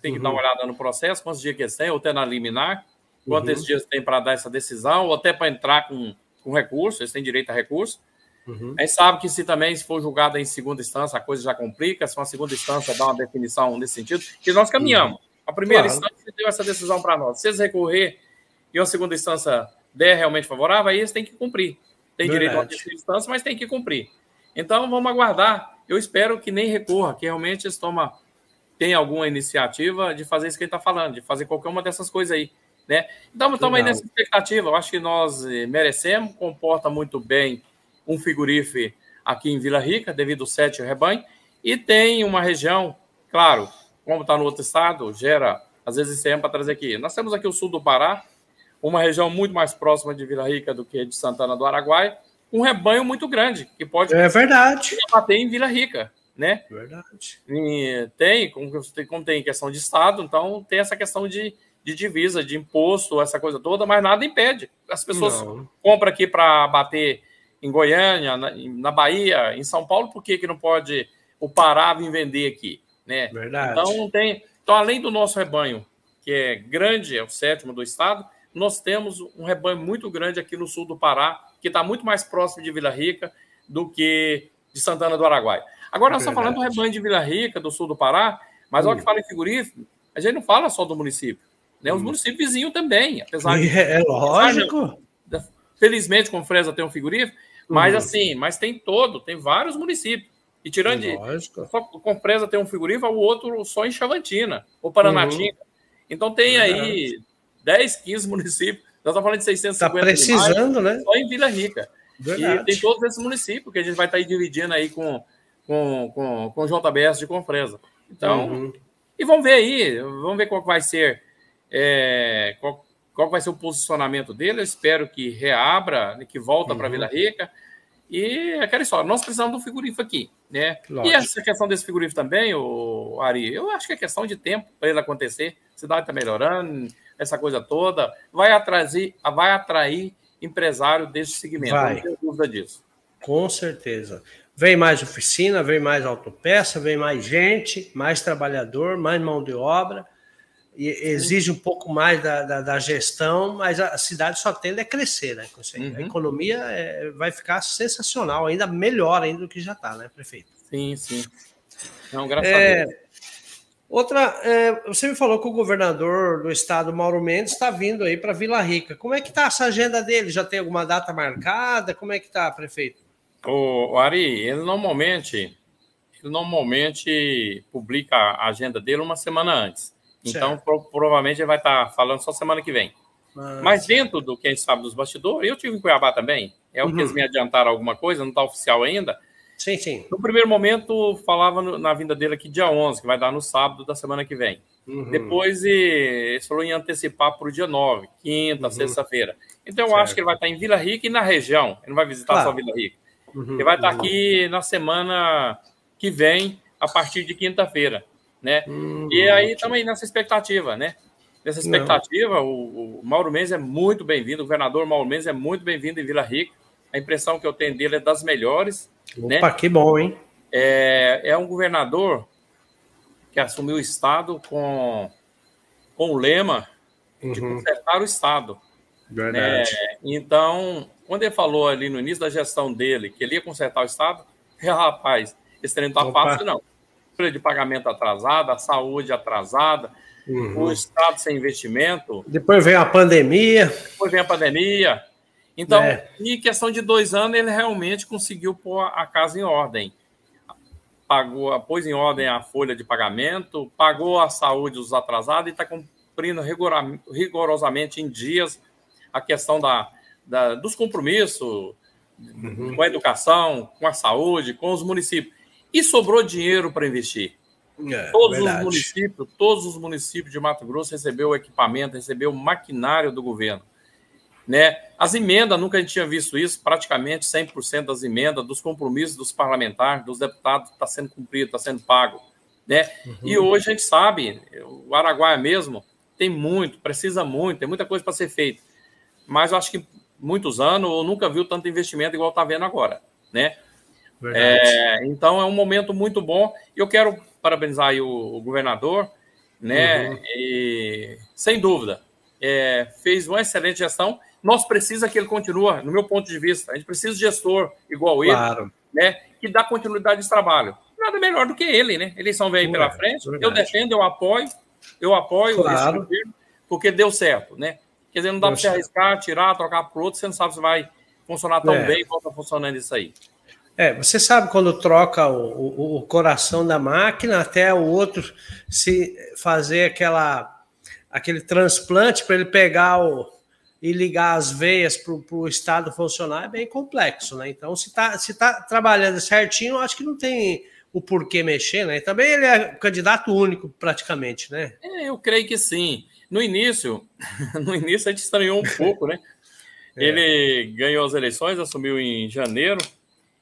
tem que uhum. dar uma olhada no processo, quantos dias que eles têm, ou até na liminar, quantos uhum. dias tem para dar essa decisão, ou até para entrar com, com recurso, eles têm direito a recurso. Uhum. A gente sabe que se também se for julgada em segunda instância, a coisa já complica, se uma segunda instância dá uma definição nesse sentido, que nós caminhamos. Uhum. A primeira claro. instância deu essa decisão para nós. Se eles recorrer e a segunda instância der realmente favorável, aí eles têm que cumprir. Tem Verdade. direito a uma terceira instância, mas tem que cumprir. Então, vamos aguardar. Eu espero que nem recorra, que realmente eles tomam tem alguma iniciativa de fazer isso que ele está falando, de fazer qualquer uma dessas coisas aí. Né? Então, estamos aí nessa expectativa. Eu acho que nós eh, merecemos, comporta muito bem um figurife aqui em Vila Rica, devido ao sete rebanho, e tem uma região, claro, como está no outro estado, gera, às vezes, ICM para trazer aqui. Nós temos aqui o sul do Pará, uma região muito mais próxima de Vila Rica do que de Santana do Araguaia, um rebanho muito grande, que pode é verdade. bater em Vila Rica né? Verdade. E tem, como, como tem questão de Estado, então tem essa questão de, de divisa, de imposto, essa coisa toda, mas nada impede. As pessoas não. compram aqui para bater em Goiânia, na, na, Bahia, em São Paulo, por que, que não pode o Pará vir vender aqui? Né? Verdade. Então, tem, então, além do nosso rebanho, que é grande, é o sétimo do estado, nós temos um rebanho muito grande aqui no sul do Pará, que está muito mais próximo de Vila Rica do que de Santana do Araguaia. Agora, nós estamos falando do rebanho de Vila Rica, do sul do Pará, mas hum. olha que fala em frigorífico, a gente não fala só do município, né? Os hum. municípios vizinhos também, apesar de. É lógico. felizmente, com Fresa tem um frigorífico, mas hum. assim, mas tem todo, tem vários municípios. E tirando é de. Só com Fresa tem um frigorífico, o outro só em Chavantina, ou Paranatinga. Uhum. Então tem aí 10, 15 municípios. Nós estamos falando de 650 Está precisando, né? Só em Vila Rica. Verdade. E tem todos esses municípios que a gente vai estar aí dividindo aí com com, com, com JBS de Confresa. Então, uhum. e vamos ver aí, vamos ver qual vai ser é, qual, qual vai ser o posicionamento dele. Eu espero que reabra, que volta uhum. para Vila Rica. E aquela história, nós precisamos do figurifo aqui, né? Lógico. E essa questão desse figurifo também, o Ari, eu acho que é questão de tempo para ele acontecer. A cidade está melhorando, essa coisa toda, vai atrair, vai atrair empresário desse segmento. Vai. Não tenho dúvida disso. Com certeza. Vem mais oficina, vem mais autopeça, vem mais gente, mais trabalhador, mais mão de obra, e exige um pouco mais da, da, da gestão, mas a cidade só tende a crescer, né? Uhum. A economia é, vai ficar sensacional, ainda melhor ainda do que já está, né, prefeito? Sim, sim. Não, graças é, a Deus. Outra, é, você me falou que o governador do estado, Mauro Mendes, está vindo aí para Vila Rica. Como é que está essa agenda dele? Já tem alguma data marcada? Como é que está, prefeito? O, Ari, ele normalmente ele normalmente publica a agenda dele uma semana antes. Então, pro, provavelmente ele vai estar falando só semana que vem. Mas, Mas dentro do que a gente sabe dos bastidores, eu tive em Cuiabá também. É o uhum. que eles me adiantaram alguma coisa, não está oficial ainda. Sim, sim. No primeiro momento, falava no, na vinda dele aqui dia 11, que vai dar no sábado da semana que vem. Uhum. Depois, ele falou em antecipar para o dia 9, quinta, uhum. sexta-feira. Então, eu certo. acho que ele vai estar em Vila Rica e na região. Ele não vai visitar claro. só Vila Rica. Uhum. Ele vai estar aqui na semana que vem, a partir de quinta-feira. Né? Hum, e aí também nessa expectativa, né? Nessa expectativa, o, o, Mauro Mendes é muito bem-vindo, o governador Mauro Mendes é muito bem-vindo em Vila Rica. A impressão que eu tenho dele é das melhores. Né? Opa, né? que bom, hein? É, é um governador que assumiu o Estado com, com o lema de uhum. consertar o Estado. Verdade. É, então, quando ele falou ali no início da gestão dele que ele ia consertar o Estado, rapaz, esse treino não tá fácil, não de pagamento atrasada, a saúde atrasada, uhum. o Estado sem investimento. Depois vem a pandemia. Depois vem a pandemia. Então, é. em questão de dois anos, ele realmente conseguiu pôr a casa em ordem. Pagou, pôs em ordem a folha de pagamento, pagou a saúde dos atrasados e está cumprindo rigorosamente em dias a questão da, da dos compromissos uhum. com a educação, com a saúde, com os municípios. E sobrou dinheiro para investir. É, todos verdade. os municípios, todos os municípios de Mato Grosso recebeu o equipamento, recebeu o maquinário do governo. Né? As emendas, nunca a gente tinha visto isso, praticamente 100% das emendas, dos compromissos dos parlamentares, dos deputados, está sendo cumprido, está sendo pago. Né? Uhum. E hoje a gente sabe, o Araguaia mesmo tem muito, precisa muito, tem muita coisa para ser feita. Mas eu acho que muitos anos eu nunca viu tanto investimento igual está vendo agora. Né? É, então é um momento muito bom. Eu quero parabenizar o, o, governador, né? Uhum. E, sem dúvida, é, fez uma excelente gestão. Nós precisamos que ele continue, no meu ponto de vista. A gente precisa de gestor igual ele, claro. né? Que dá continuidade de trabalho. Nada melhor do que ele, né? Eleição vem aí pela frente. Verdade. Eu defendo, eu apoio, eu apoio claro. governo, porque deu certo, né? Quer dizer, não dá para você arriscar, tirar, trocar para outro, você não sabe se vai funcionar tão é. bem quanto está funcionando isso aí. É, você sabe quando troca o, o, o, coração da máquina até o outro se fazer aquela aquele transplante para ele pegar o, e ligar as veias para o estado funcionar é bem complexo, né? Então, se está se tá trabalhando certinho, acho que não tem o porquê mexer, né? Também ele é candidato único, praticamente, né? É, eu creio que sim. No início, no início a gente estranhou um pouco, né? É. Ele ganhou as eleições, assumiu em janeiro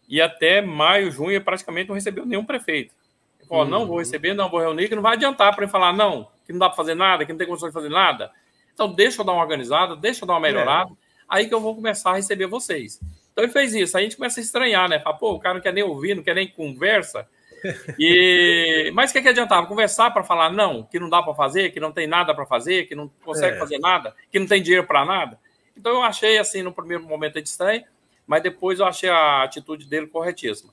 e até maio, junho, praticamente não recebeu nenhum prefeito. Ele falou, uhum. não vou receber, não vou reunir, que não vai adiantar para ele falar, não, que não dá para fazer nada, que não tem condições de fazer nada. Então, deixa eu dar uma organizada, deixa eu dar uma melhorada, é. aí que eu vou começar a receber vocês. Então, ele fez isso. Aí a gente começa a estranhar, né? Fala, pô, o cara não quer nem ouvir, não quer nem conversa. E... Mas o que, que adiantava? Conversar para falar, não, que não dá para fazer, que não tem nada para fazer, que não consegue é. fazer nada, que não tem dinheiro para nada. Então, eu achei, assim, no primeiro momento estranho, mas depois eu achei a atitude dele corretíssima.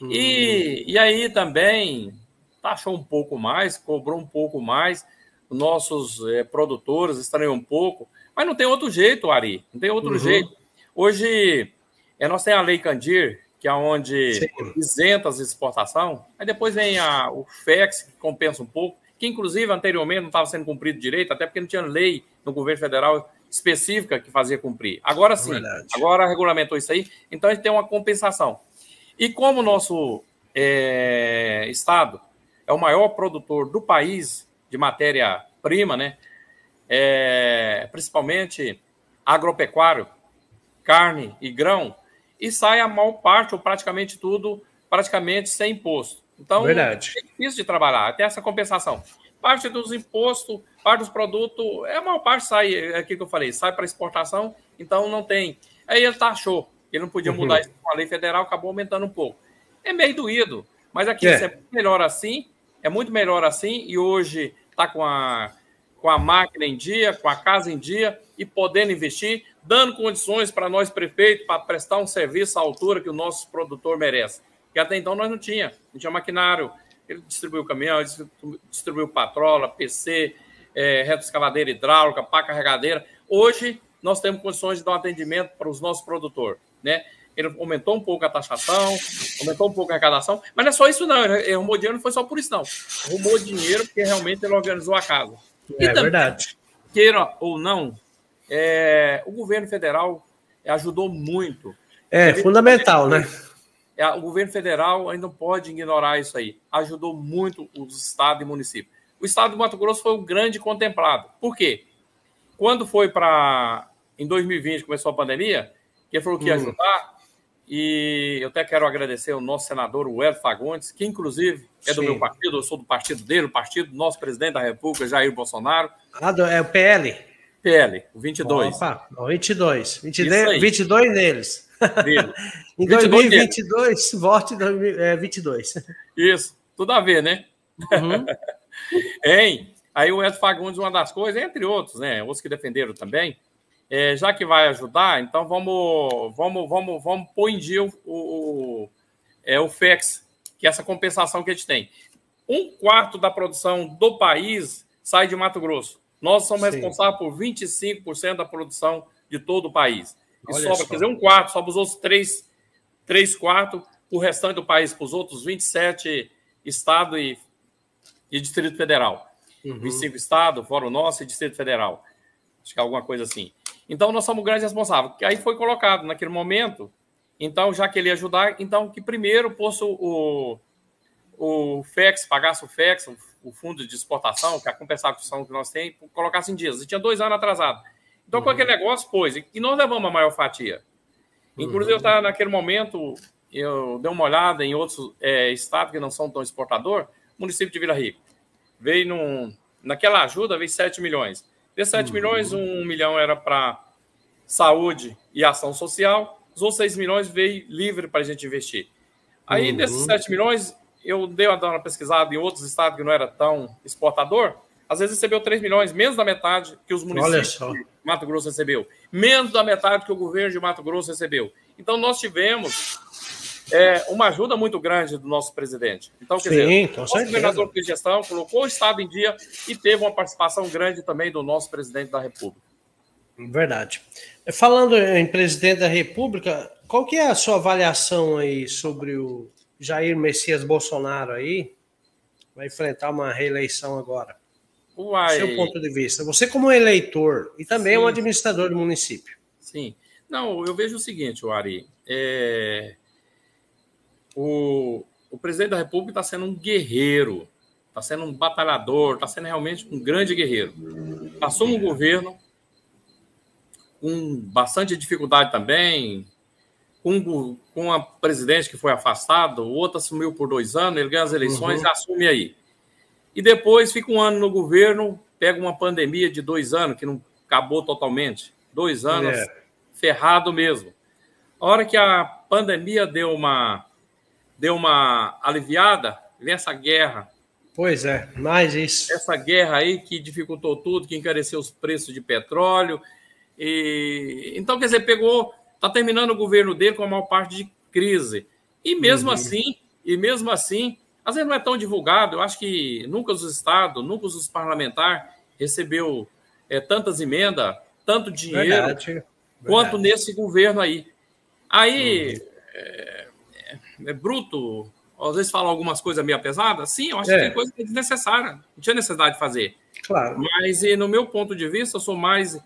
Uhum. E, e aí também taxou um pouco mais, cobrou um pouco mais, nossos é, produtores estranham um pouco, mas não tem outro jeito, Ari, não tem outro uhum. jeito. Hoje, é, nós temos a Lei Candir, que é onde Sim. isenta as exportações, aí depois vem a, o FEX, que compensa um pouco, que inclusive anteriormente não estava sendo cumprido direito, até porque não tinha lei no governo federal específica que fazia cumprir. Agora sim, Verdade. agora regulamentou isso aí, então a gente tem uma compensação. E como o nosso é, estado é o maior produtor do país de matéria-prima, né? É, principalmente agropecuário, carne e grão, e sai a maior parte, ou praticamente tudo, praticamente sem imposto. Então, Verdade. é difícil de trabalhar, tem essa compensação parte dos impostos, parte dos produtos, é a maior parte sai, é aquilo que eu falei, sai para exportação, então não tem. Aí ele taxou, ele não podia mudar uhum. isso com a lei federal, acabou aumentando um pouco. É meio doído, mas aqui é. é melhor assim, é muito melhor assim, e hoje está com a, com a máquina em dia, com a casa em dia, e podendo investir, dando condições para nós, prefeitos, para prestar um serviço à altura que o nosso produtor merece. Que até então nós não tinha, não tinha maquinário, ele distribuiu caminhão, distribuiu patrola, PC, é, reto escavadeira hidráulica, pá carregadeira. Hoje, nós temos condições de dar um atendimento para os nossos produtores, né? Ele aumentou um pouco a taxação, aumentou um pouco a arrecadação, mas não é só isso, não. Ele arrumou dinheiro, não foi só por isso, não. Arrumou dinheiro porque realmente ele organizou a casa. É e também, verdade. Queira ou não, é, o governo federal ajudou muito. É, fundamental, né? É, o governo federal ainda não pode ignorar isso aí. Ajudou muito os estados e municípios. O estado do Mato Grosso foi o grande contemplado. Por quê? Quando foi para. Em 2020, começou a pandemia, que ele falou que ia hum. ajudar, e eu até quero agradecer ao nosso senador, o Hélio Fagundes, que inclusive é do Sim. meu partido, eu sou do partido dele, o partido do nosso presidente da República, Jair Bolsonaro. Ah, é o PL? PL, o 22. Opa, o 22. 22, 22 neles. Dele. em 2022, vote 22. Isso, tudo a ver, né? Uhum. hein? Aí o Hélio Fagundes, uma das coisas, entre outros, né? Outros que defenderam também, é, já que vai ajudar, então vamos, vamos, vamos, vamos pôr em dia o, o, é, o FEX, que é essa compensação que a gente tem. Um quarto da produção do país sai de Mato Grosso. Nós somos Sim. responsáveis por 25% da produção de todo o país. E Olha sobra, só. quer dizer, um quarto, sobra os outros três, três quartos, o restante do país, para os outros 27 estados e, e Distrito Federal. Uhum. 25 estados, fora o nosso e Distrito Federal. Acho que é alguma coisa assim. Então, nós somos grandes responsáveis. Aí foi colocado naquele momento, então, já que ele ia ajudar, então que primeiro fosse o, o FEX, pagasse o FEX, o, fundo de exportação, que é a compensação que nós temos, colocasse em dias. E tinha dois anos atrasado. Então, uhum. com aquele negócio, pois, e nós levamos a maior fatia. Inclusive, eu estava naquele momento, eu dei uma olhada em outros é, estados que não são tão exportador, município de Vila Rica. Veio num, naquela ajuda, veio 7 milhões. Desses 7 uhum. milhões, 1 milhão era para saúde e ação social, os outros 6 milhões veio livre para a gente investir. Aí, uhum. desses 7 milhões, eu dei uma pesquisada em outros estados que não era tão exportador, às vezes recebeu 3 milhões, menos da metade que os municípios de Mato Grosso recebeu, menos da metade que o governo de Mato Grosso recebeu. Então, nós tivemos é, uma ajuda muito grande do nosso presidente. Então, quer Sim, dizer, o nosso governador de gestão colocou o Estado em dia e teve uma participação grande também do nosso presidente da República. Verdade. Falando em presidente da República, qual que é a sua avaliação aí sobre o Jair Messias Bolsonaro aí? Vai enfrentar uma reeleição agora. Uai. Seu ponto de vista. Você como eleitor e também Sim. um administrador do município. Sim. Não, eu vejo o seguinte, Ari. É o, o presidente da República está sendo um guerreiro, está sendo um batalhador, está sendo realmente um grande guerreiro. Passou um governo com bastante dificuldade também, com, com uma presidente que foi afastado, o outro assumiu por dois anos, ele ganha as eleições uhum. e assume aí. E depois fica um ano no governo, pega uma pandemia de dois anos, que não acabou totalmente. Dois anos, é. ferrado mesmo. A hora que a pandemia deu uma deu uma aliviada, vem essa guerra. Pois é, mais isso. Essa guerra aí que dificultou tudo, que encareceu os preços de petróleo. E então, quer dizer, pegou, está terminando o governo dele com a maior parte de crise. E mesmo uhum. assim, e mesmo assim, às vezes não é tão divulgado. Eu acho que nunca os estados, nunca os parlamentares recebeu é, tantas emendas, tanto dinheiro, Verdade. quanto Verdade. nesse governo aí. Aí, uhum. é, é bruto, às vezes fala algumas coisas meio pesadas, sim, eu acho é. que tem coisa que é desnecessária, não tinha necessidade de fazer. Claro. Mas, no meu ponto de vista, eu sou mais,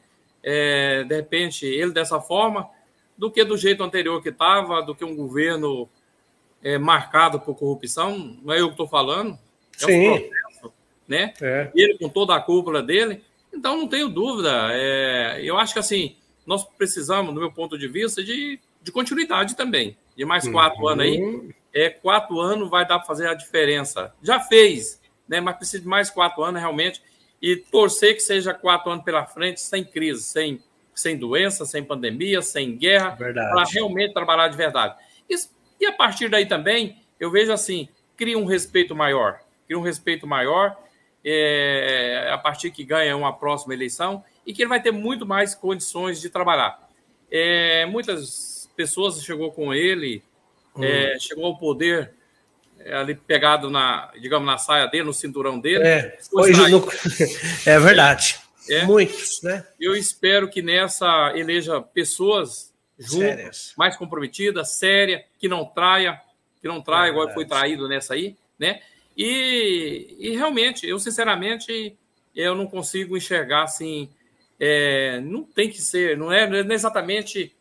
é, de repente, ele dessa forma, do que do jeito anterior que estava, do que um governo é, marcado por corrupção. Não é eu que estou falando, é sim. um processo, né? É. Ele com toda a cúpula dele. Então, não tenho dúvida. É, eu acho que, assim, nós precisamos, do meu ponto de vista, de, de continuidade também de mais quatro uhum. anos aí, é, quatro anos vai dar para fazer a diferença. Já fez, né? Mas precisa de mais quatro anos realmente e torcer que seja quatro anos pela frente sem crise, sem, sem doença, sem pandemia, sem guerra, para realmente trabalhar de verdade. Isso, e a partir daí também, eu vejo assim, cria um respeito maior, cria um respeito maior é, a partir que ganha uma próxima eleição e que ele vai ter muito mais condições de trabalhar. É, muitas pessoas chegou com ele, hum. é, chegou ao poder é, ali pegado na, digamos, na saia dele, no cinturão dele. É, foi no... é verdade. É, Muitos, né? Eu espero que nessa eleja pessoas junta, mais comprometida, séria, que não traia, que não traia, é igual foi traído nessa aí, né? E, e realmente, eu sinceramente, eu não consigo enxergar assim. É, não tem que ser, não é, não é exatamente,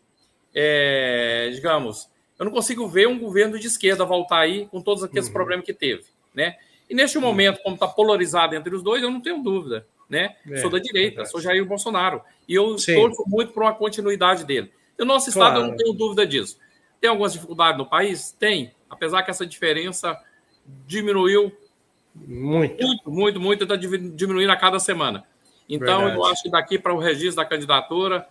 é, digamos, eu não consigo ver um governo de esquerda voltar aí com todos aqueles uhum. problemas que teve, né? E neste uhum. momento, como está polarizado entre os dois, eu não tenho dúvida, né? É, sou da direita, sou Jair Bolsonaro. E eu Sim. torço muito por uma continuidade dele. E o nosso Estado, claro. eu não tenho dúvida disso. Tem algumas dificuldades no país? Tem. Apesar que essa diferença diminuiu muito, muito, muito, muito está diminuindo a cada semana. Então, Verdade. eu acho que daqui para o registro da candidatura,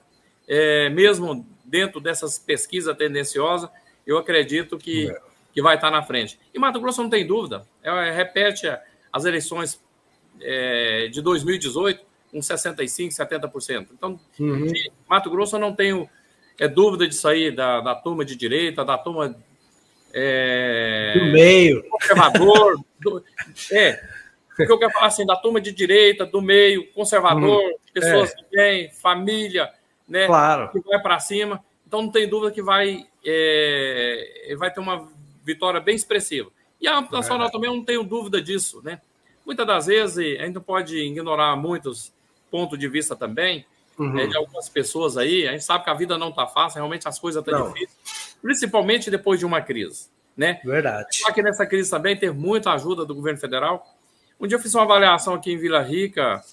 é, mesmo dentro dessas pesquisas tendenciosas, eu acredito que, é. que vai estar na frente. E Mato Grosso não tem dúvida, é, repete as eleições é, de 2018 com 65%, 70%. Então, uhum. Mato Grosso eu não tenho é, dúvida de sair da, da turma de direita, da turma é, do meio. Conservador. do, é. O que eu quero falar assim, da turma de direita, do meio, conservador, hum, pessoas é. que têm, família, né? Claro. Que vai para cima. Então não tem dúvida que vai, é, vai ter uma vitória bem expressiva. E a Nacional é. também eu não tenho dúvida disso, né? Muitas das vezes a gente não pode ignorar muitos pontos de vista também uhum. né, de algumas pessoas aí. A gente sabe que a vida não está fácil, realmente as coisas estão tá difíceis, principalmente depois de uma crise. Né? Verdade. Só que nessa crise também teve muita ajuda do governo federal. Um dia eu fiz uma avaliação aqui em Vila Rica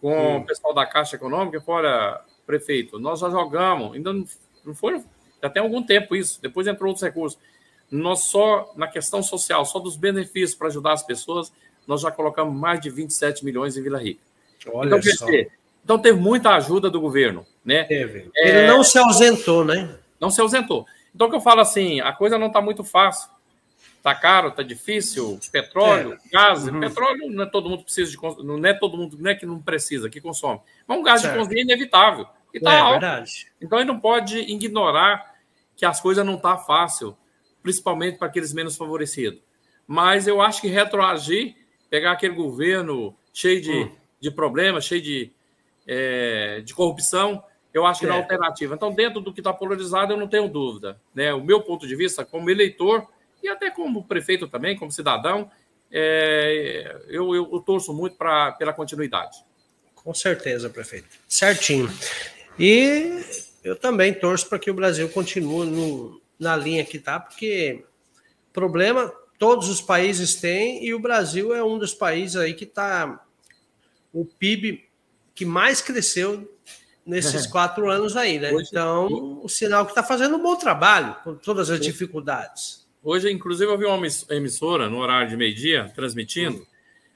com hum. o pessoal da Caixa Econômica, fora prefeito, nós já jogamos, ainda não, foi, já tem algum tempo isso, depois entrou outros recursos. Nós só, na questão social, só dos benefícios para ajudar as pessoas, nós já colocamos mais de 27 milhões em Vila Rica. Olha então, quer dizer, então teve muita ajuda do governo, né? Teve. É, Ele não se ausentou, né? Não se ausentou. Então, o que eu falo assim, a coisa não está muito fácil. Está caro, está difícil, petróleo, é. gás. Uhum. Petróleo não é todo mundo precisa de não é todo mundo não é que não precisa, que consome. Mas um gás certo. de cozinha é inevitável. E tá é, alto. Verdade. Então ele não pode ignorar que as coisas não estão tá fácil, principalmente para aqueles menos favorecidos. Mas eu acho que retroagir, pegar aquele governo cheio de, hum. de problemas, cheio de, é, de corrupção, eu acho que é. não é alternativa. Então, dentro do que está polarizado, eu não tenho dúvida. Né? O meu ponto de vista, como eleitor, e até como prefeito também, como cidadão, é, eu, eu, eu, torço muito pra, pela continuidade. Com certeza, prefeito. Certinho. E eu também torço para que o Brasil continue no, na linha que está, porque problema todos os países têm e o Brasil é um dos países aí que está o PIB que mais cresceu nesses quatro anos aí, né? Hoje, então, o sinal que está fazendo um bom trabalho, com todas as dificuldades. Hoje, inclusive, eu vi uma emissora no horário de meio-dia transmitindo. Hum.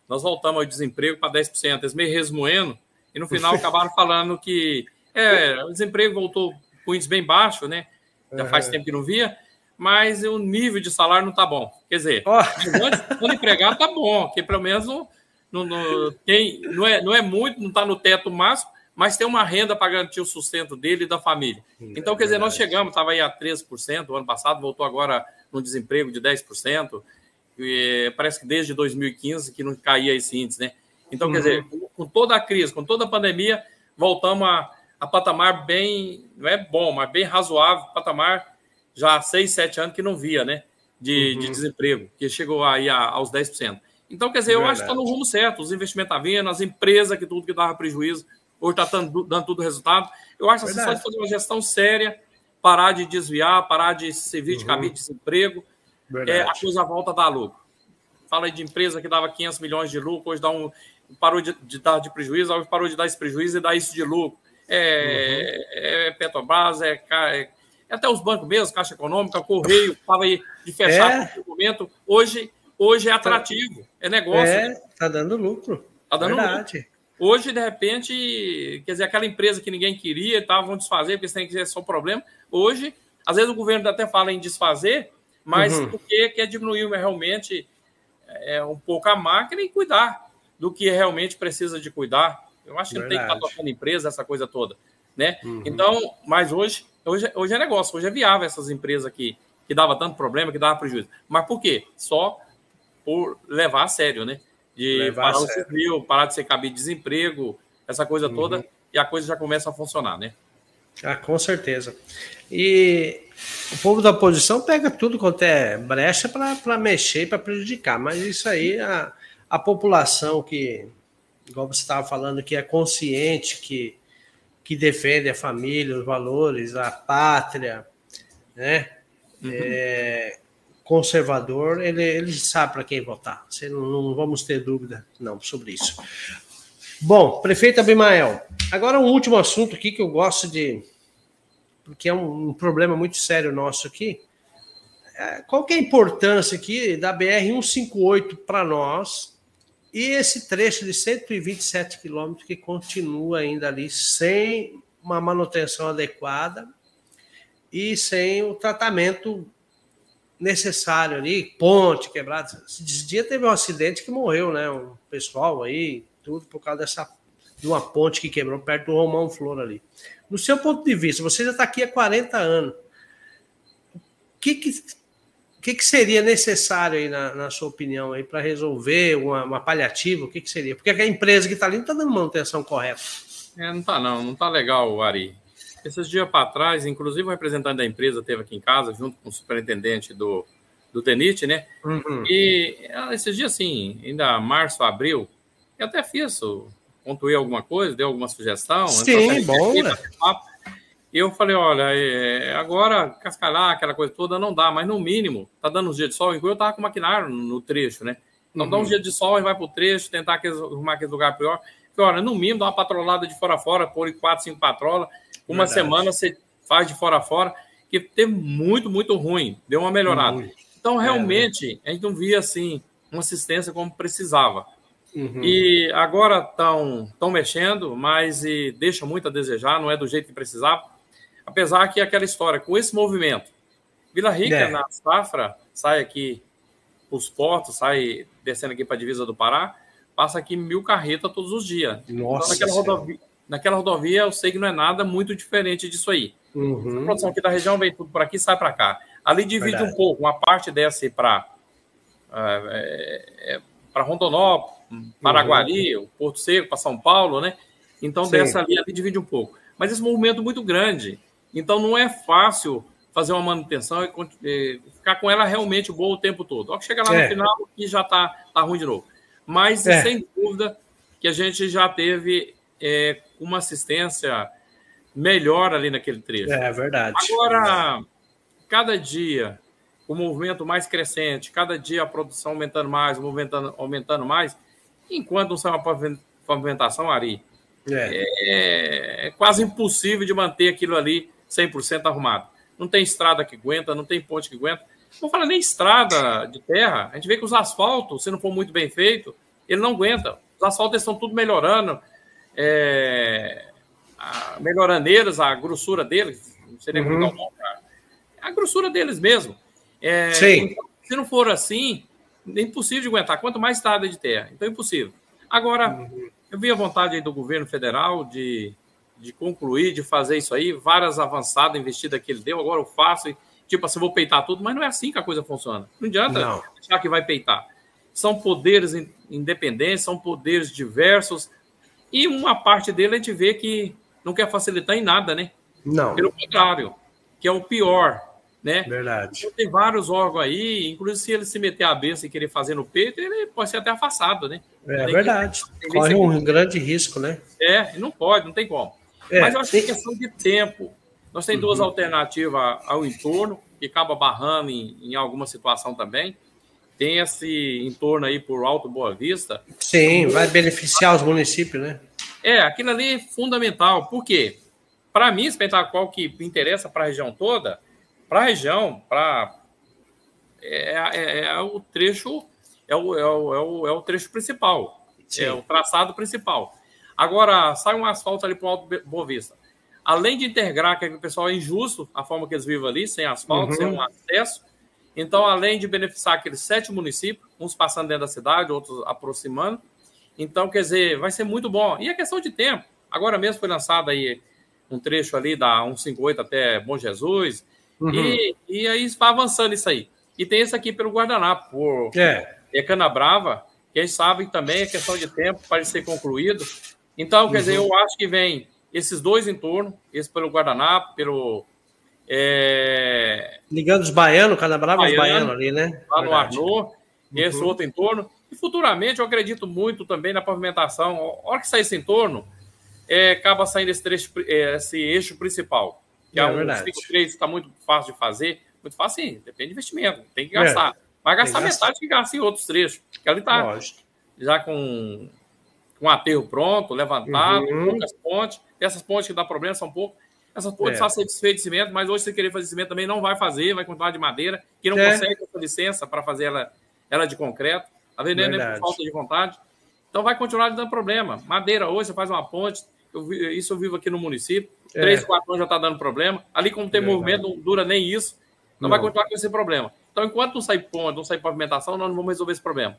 Nós voltamos ao desemprego para 10%. Eles meio resmoendo, e no final acabaram falando que é, o desemprego voltou com índice bem baixo, né? Já faz tempo que não via, mas o nível de salário não está bom. Quer dizer, oh. quando empregado está bom, que pelo menos não, não, tem, não, é, não é muito, não está no teto máximo, mas tem uma renda para garantir o sustento dele e da família. Então, quer dizer, nós chegamos, estava aí a 13%, o ano passado voltou agora no desemprego de 10%, e parece que desde 2015 que não caía esse índice, né? Então, uhum. quer dizer, com toda a crise, com toda a pandemia, voltamos a, a patamar bem, não é bom, mas bem razoável, patamar já há 6, 7 anos que não via, né? De, uhum. de desemprego, que chegou aí a, aos 10%. Então, quer dizer, eu acho que está no rumo certo. Os investimentos estão tá vindo, as empresas que tudo que dava prejuízo, hoje está dando, dando tudo resultado. Eu acho que você pode fazer uma gestão séria, parar de desviar, parar de servir de uhum. cabide de desemprego. É, a coisa volta a dar lucro. Fala aí de empresa que dava 500 milhões de lucro, hoje dá um, parou de, de dar de prejuízo, hoje parou de dar esse prejuízo e dá isso de lucro. É, uhum. é Petrobras, é, é, até os bancos mesmo, Caixa Econômica, Correio, estava aí de fechar é. momento. Hoje hoje é atrativo, é negócio. É, tá dando lucro. Tá dando Verdade. lucro. Hoje, de repente, quer dizer, aquela empresa que ninguém queria e tá, vão desfazer, porque tem que ser só problema. Hoje, às vezes o governo até fala em desfazer, mas uhum. porque quer diminuir realmente é, um pouco a máquina e cuidar do que realmente precisa de cuidar. Eu acho que Verdade. não tem que estar tocando empresa, essa coisa toda. Né? Uhum. Então, mas hoje, hoje, hoje é negócio, hoje é viável essas empresas aqui, que dava tanto problema, que dava prejuízo. Mas por quê? Só por levar a sério, né? De parar o civil, parar de ser cabide de desemprego, essa coisa uhum. toda, e a coisa já começa a funcionar, né? Ah, com certeza. E o povo da oposição pega tudo quanto é brecha para mexer, para prejudicar, mas isso aí a, a população que, igual você estava falando, que é consciente, que, que defende a família, os valores, a pátria, né? Uhum. É, conservador, ele, ele sabe para quem votar. Você não, não, vamos ter dúvida não sobre isso. Bom, prefeito Abimael, agora um último assunto aqui que eu gosto de, porque é um, um problema muito sério nosso aqui. É, qual que é a importância aqui da BR 158 para nós e esse trecho de 127 quilômetros que continua ainda ali sem uma manutenção adequada e sem o tratamento necessário ali, ponte quebrada. Esse dia teve um acidente que morreu, né? Um pessoal aí, tudo por causa dessa de uma ponte que quebrou perto do Romão Flor ali. No seu ponto de vista, você já está aqui há 40 anos. O que, que, que, que seria necessário aí, na, na sua opinião, aí para resolver uma, uma paliativa? O que, que seria? Porque a empresa que está ali não está dando manutenção correta. É, não está não, não está legal, Ari. Esses dias para trás, inclusive o representante da empresa esteve aqui em casa, junto com o superintendente do, do Tenite, né? Uhum. E ah, esses dias, assim, ainda março, abril, eu até fiz, pontuei alguma coisa, deu alguma sugestão. Sim, bom, aqui, né? E eu falei, olha, é, agora cascalhar, aquela coisa toda, não dá, mas no mínimo, tá dando uns dias de sol, enquanto eu tava com o maquinário no trecho, né? Então uhum. dá uns dias de sol e vai pro trecho, tentar arrumar aquele lugar pior. Porque, olha, no mínimo, dá uma patrolada de fora a fora, pôr quatro, cinco patrolas, uma Verdade. semana você faz de fora a fora, que teve muito, muito ruim, deu uma melhorada. Uhum. Então, é, realmente, é, a gente não via, assim, uma assistência como precisava. Uhum. E agora estão tão mexendo, mas e deixa muito a desejar, não é do jeito que precisava. Apesar que aquela história, com esse movimento, Vila Rica, é. na safra, sai aqui os portos, sai descendo aqui para a divisa do Pará, passa aqui mil carretas todos os dias. Nossa então, naquela rodovia, naquela rodovia, eu sei que não é nada muito diferente disso aí. Uhum. A produção aqui da região vem tudo por aqui sai para cá. Ali divide Verdade. um pouco, uma parte desce para é, é, para Rondonópolis, Paraguari, uhum. o Porto Seco, para São Paulo, né? Então, Sim. dessa ali, ali divide um pouco. Mas esse movimento é muito grande. Então, não é fácil fazer uma manutenção e, ficar com ela realmente boa o tempo todo. Ó, que chega lá é. no final e já está tá ruim de novo. Mas, é. sem dúvida, que a gente já teve é, uma assistência melhor ali naquele trecho. É verdade. Agora, cada dia o movimento mais crescente, cada dia a produção aumentando mais, o movimento aumentando mais, enquanto não sai uma pavimentação, Ari, é. é. é quase impossível de manter aquilo ali 100% arrumado. Não tem estrada que aguenta, não tem ponte que aguenta. Não fala nem estrada de terra. A gente vê que os asfaltos, se não for muito bem feito, ele não aguenta. Os asfaltos estão tudo melhorando. É, a, melhorando eles, a grossura deles, não sei nem uhum. como a grossura deles mesmo. É, Sim. Então, se não for assim, é impossível de aguentar. Quanto mais estrada de terra, então é impossível. Agora, uhum. eu vi a vontade do governo federal de, de concluir, de fazer isso aí, várias avançadas investidas que ele deu, agora eu faço, e, tipo assim, vou peitar tudo, mas não é assim que a coisa funciona. Não adianta não. achar que vai peitar. São poderes independentes, são poderes diversos, e uma parte dele a gente vê que não quer facilitar em nada, né? Não. Pelo contrário, que é o pior né? Verdade. Então, tem vários órgãos aí, inclusive se ele se meter a benção e querer fazer no peito, ele pode ser até afastado, né? É tem verdade. Que, Corre um grande risco, né? É, não pode, não tem como. É, Mas eu acho tem... que é questão de tempo. Nós temos uhum. duas alternativas ao entorno, que acaba barrando em, em alguma situação também. Tem esse entorno aí por Alto Boa Vista. Sim, vai beneficiar os municípios, né? É, aquilo ali é fundamental. Por quê? Para mim, qual que interessa para a região toda, para a região, para é, é, é, o trecho é o, é o, é o, é o trecho principal, Sim. é o traçado principal. Agora sai um asfalto ali para o Alto Boa Vista. Além de integrar que o pessoal é injusto a forma que eles vivem ali, sem asfalto, uhum. sem um acesso. Então, além de beneficiar aqueles sete municípios, uns passando dentro da cidade, outros aproximando. Então, quer dizer, vai ser muito bom. E a questão de tempo. Agora mesmo foi lançado aí um trecho ali da 158 até Bom Jesus, Uhum. E, e aí vai avançando isso aí. E tem esse aqui pelo guardanapo, por é. é Cana Brava, que a gente sabe também é questão de tempo para ser concluído. Então, quer uhum. dizer, eu acho que vem esses dois entornos, esse pelo Guardanapo, pelo. É... Ligando os baianos, Canabrava os baianos ali, né? Lá no esse uhum. outro entorno. E futuramente eu acredito muito também na pavimentação. A hora que sair esse entorno, é, acaba saindo esse, trecho, é, esse eixo principal. Que é, é um 5-3 está muito fácil de fazer. Muito fácil, sim, depende de investimento, tem que gastar. É. Vai gastar metade que gasta em outros trechos. Porque ali está já com, com aterro pronto, levantado, uhum. poucas pontes. Essas pontes que dá problema são poucas. Essas pontes é. ser desfeitas de cimento, mas hoje, se querer fazer cimento também, não vai fazer, vai continuar de madeira, que não é. consegue essa licença para fazer ela, ela de concreto. Está vendendo por falta de vontade. Então vai continuar dando problema. Madeira hoje, você faz uma ponte, eu, isso eu vivo aqui no município, é. três, quatro anos já está dando problema. Ali, como tem movimento, não dura nem isso. Não, não, vai continuar com esse problema. Então, enquanto não sair ponte, não sair pavimentação, nós não vamos resolver esse problema.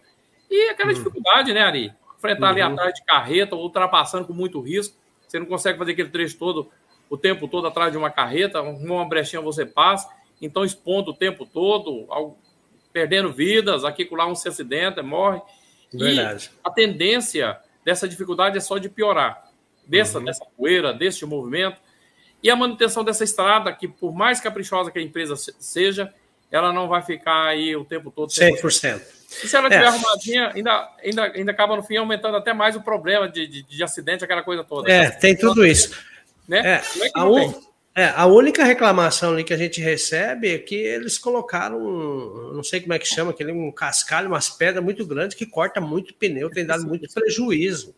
E aquela hum. dificuldade, né, Ari? Enfrentar uhum. ali atrás de carreta, ultrapassando com muito risco. Você não consegue fazer aquele trecho todo, o tempo todo atrás de uma carreta, uma brechinha você passa, então expondo o tempo todo, perdendo vidas, aqui com lá um se acidenta, morre. Verdade. E a tendência dessa dificuldade é só de piorar. Dessa, uhum. dessa poeira, desse movimento. E a manutenção dessa estrada, que por mais caprichosa que a empresa seja, ela não vai ficar aí o tempo todo. 100%. E se ela estiver é. arrumadinha, ainda, ainda, ainda acaba no fim aumentando até mais o problema de, de, de acidente, aquela coisa toda. É, tem tudo isso. Né? É, é a, un... é, a única reclamação ali que a gente recebe é que eles colocaram, um, não sei como é que chama, aquele um cascalho, umas pedras muito grandes que corta muito pneu, tem dado muito prejuízo.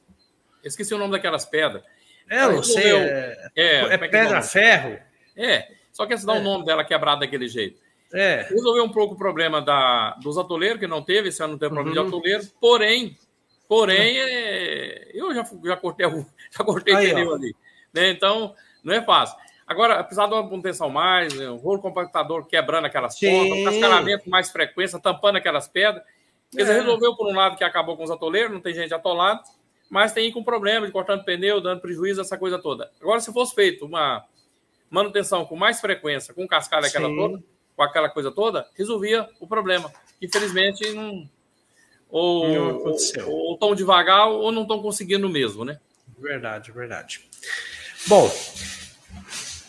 Esqueci o nome daquelas pedras. É, não sei. É, é, é, é pedra-ferro. É, só que esse dá o nome dela quebrado daquele jeito. É. Resolveu um pouco o problema da, dos atoleiros, que não teve, esse ano não teve problema uhum. de atoleiro, porém, porém, é, eu já, já cortei, já cortei Aí, pneu ó. ali. Né? Então, não é fácil. Agora, apesar de uma manutenção mais, um rolo compactador quebrando aquelas Sim. pontas, cascalamento com mais frequência, tampando aquelas pedras. Eles é. resolveu por um lado que acabou com os atoleiros, não tem gente atolada, mas tem com problema de cortando pneu, dando prejuízo, essa coisa toda. Agora, se fosse feito uma manutenção com mais frequência, com cascalho aquela toda, com aquela coisa toda, resolvia o problema. Infelizmente, não. Ou, ou, ou tão devagar ou não estão conseguindo mesmo, né? Verdade, verdade. Bom,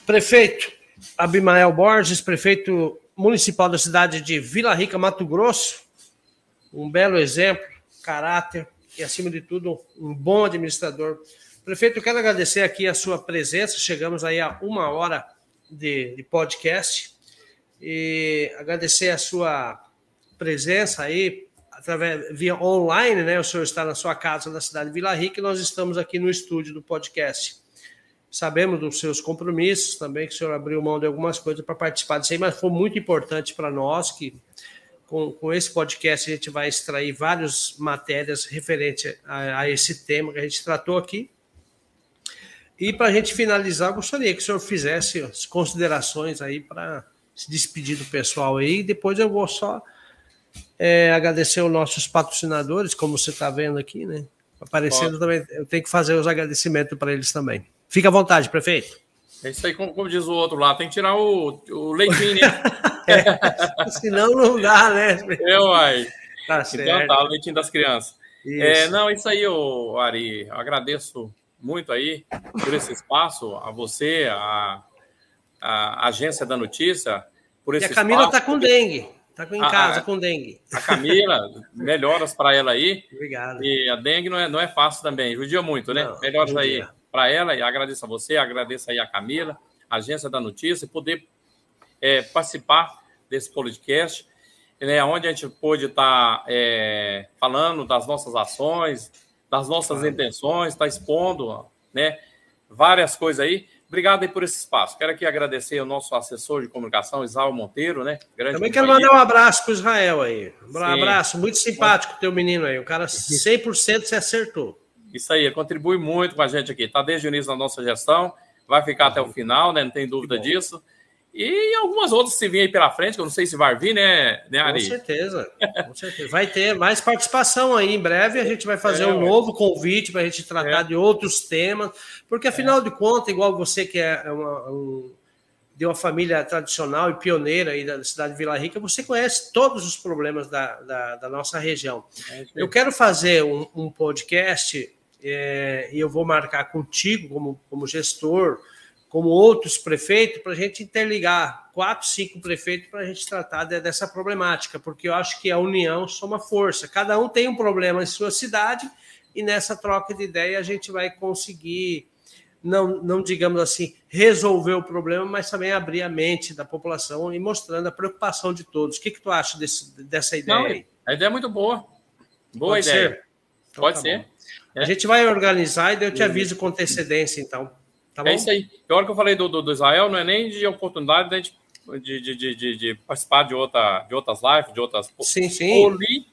prefeito Abimael Borges, prefeito municipal da cidade de Vila Rica, Mato Grosso, um belo exemplo, caráter e, acima de tudo, um bom administrador. Prefeito, eu quero agradecer aqui a sua presença. Chegamos aí a uma hora de, de podcast e agradecer a sua presença aí através via online, né? O senhor está na sua casa na cidade de Vila Rica e nós estamos aqui no estúdio do podcast. Sabemos dos seus compromissos também, que o senhor abriu mão de algumas coisas para participar disso aí, mas foi muito importante para nós que com, com esse podcast a gente vai extrair várias matérias referentes a, a esse tema que a gente tratou aqui. E para a gente finalizar, eu gostaria que o senhor fizesse as considerações aí para se despedir do pessoal aí. Depois eu vou só é, agradecer os nossos patrocinadores, como você está vendo aqui, né? Aparecendo também, eu tenho que fazer os agradecimentos para eles também. Fica à vontade, prefeito. É isso aí, como, como, diz o outro lá, tem que tirar o, o leitinho, né? é, senão não dá, né? É, uai. Tá então certo. Então tá, o leitinho das crianças. É, não, isso aí, o Ari, eu agradeço muito aí por esse espaço, a você, a, a agência da notícia por esse E a Camila está com dengue. Está em casa a, com dengue. A Camila, melhoras para ela aí. Obrigado. E a dengue não é, não é fácil também, judia muito, né? Não, melhoras aí para ela e agradeço a você, agradeço aí a Camila, a agência da notícia, poder é, participar desse podcast, né, onde a gente pôde estar tá, é, falando das nossas ações, das nossas claro. intenções, está expondo né, várias coisas aí. Obrigado aí por esse espaço. Quero aqui agradecer ao nosso assessor de comunicação, Israel Monteiro, né? Grande Também quero mandar um abraço para o Israel aí. Um Sim. abraço, muito simpático o teu menino aí. O cara 100% se acertou. Isso aí, contribui muito com a gente aqui. Está desde o início da nossa gestão, vai ficar até o final, né? Não tem dúvida disso. E algumas outras se vir aí pela frente, que eu não sei se vai vir, né, né Ari? Com certeza, com certeza. Vai ter mais participação aí. Em breve a gente vai fazer é, um novo convite para a gente tratar é. de outros temas, porque afinal é. de contas, igual você que é uma, um, de uma família tradicional e pioneira aí da cidade de Vila Rica, você conhece todos os problemas da, da, da nossa região. É, eu quero fazer um, um podcast é, e eu vou marcar contigo como, como gestor, como outros prefeitos, para a gente interligar quatro, cinco prefeitos para a gente tratar de, dessa problemática, porque eu acho que a união soma força. Cada um tem um problema em sua cidade e nessa troca de ideia a gente vai conseguir, não, não digamos assim, resolver o problema, mas também abrir a mente da população e mostrando a preocupação de todos. O que, que tu acha desse, dessa ideia não, aí? A ideia é muito boa. Boa Pode ideia. Ser? Então, Pode tá ser. É. A gente vai organizar e eu te aviso com antecedência, então. Tá é isso aí. A hora que eu falei do, do, do, Israel, não é nem de oportunidade de, de, de, de, de participar de, outra, de outras lives, de outras. Sim, sim. Poli...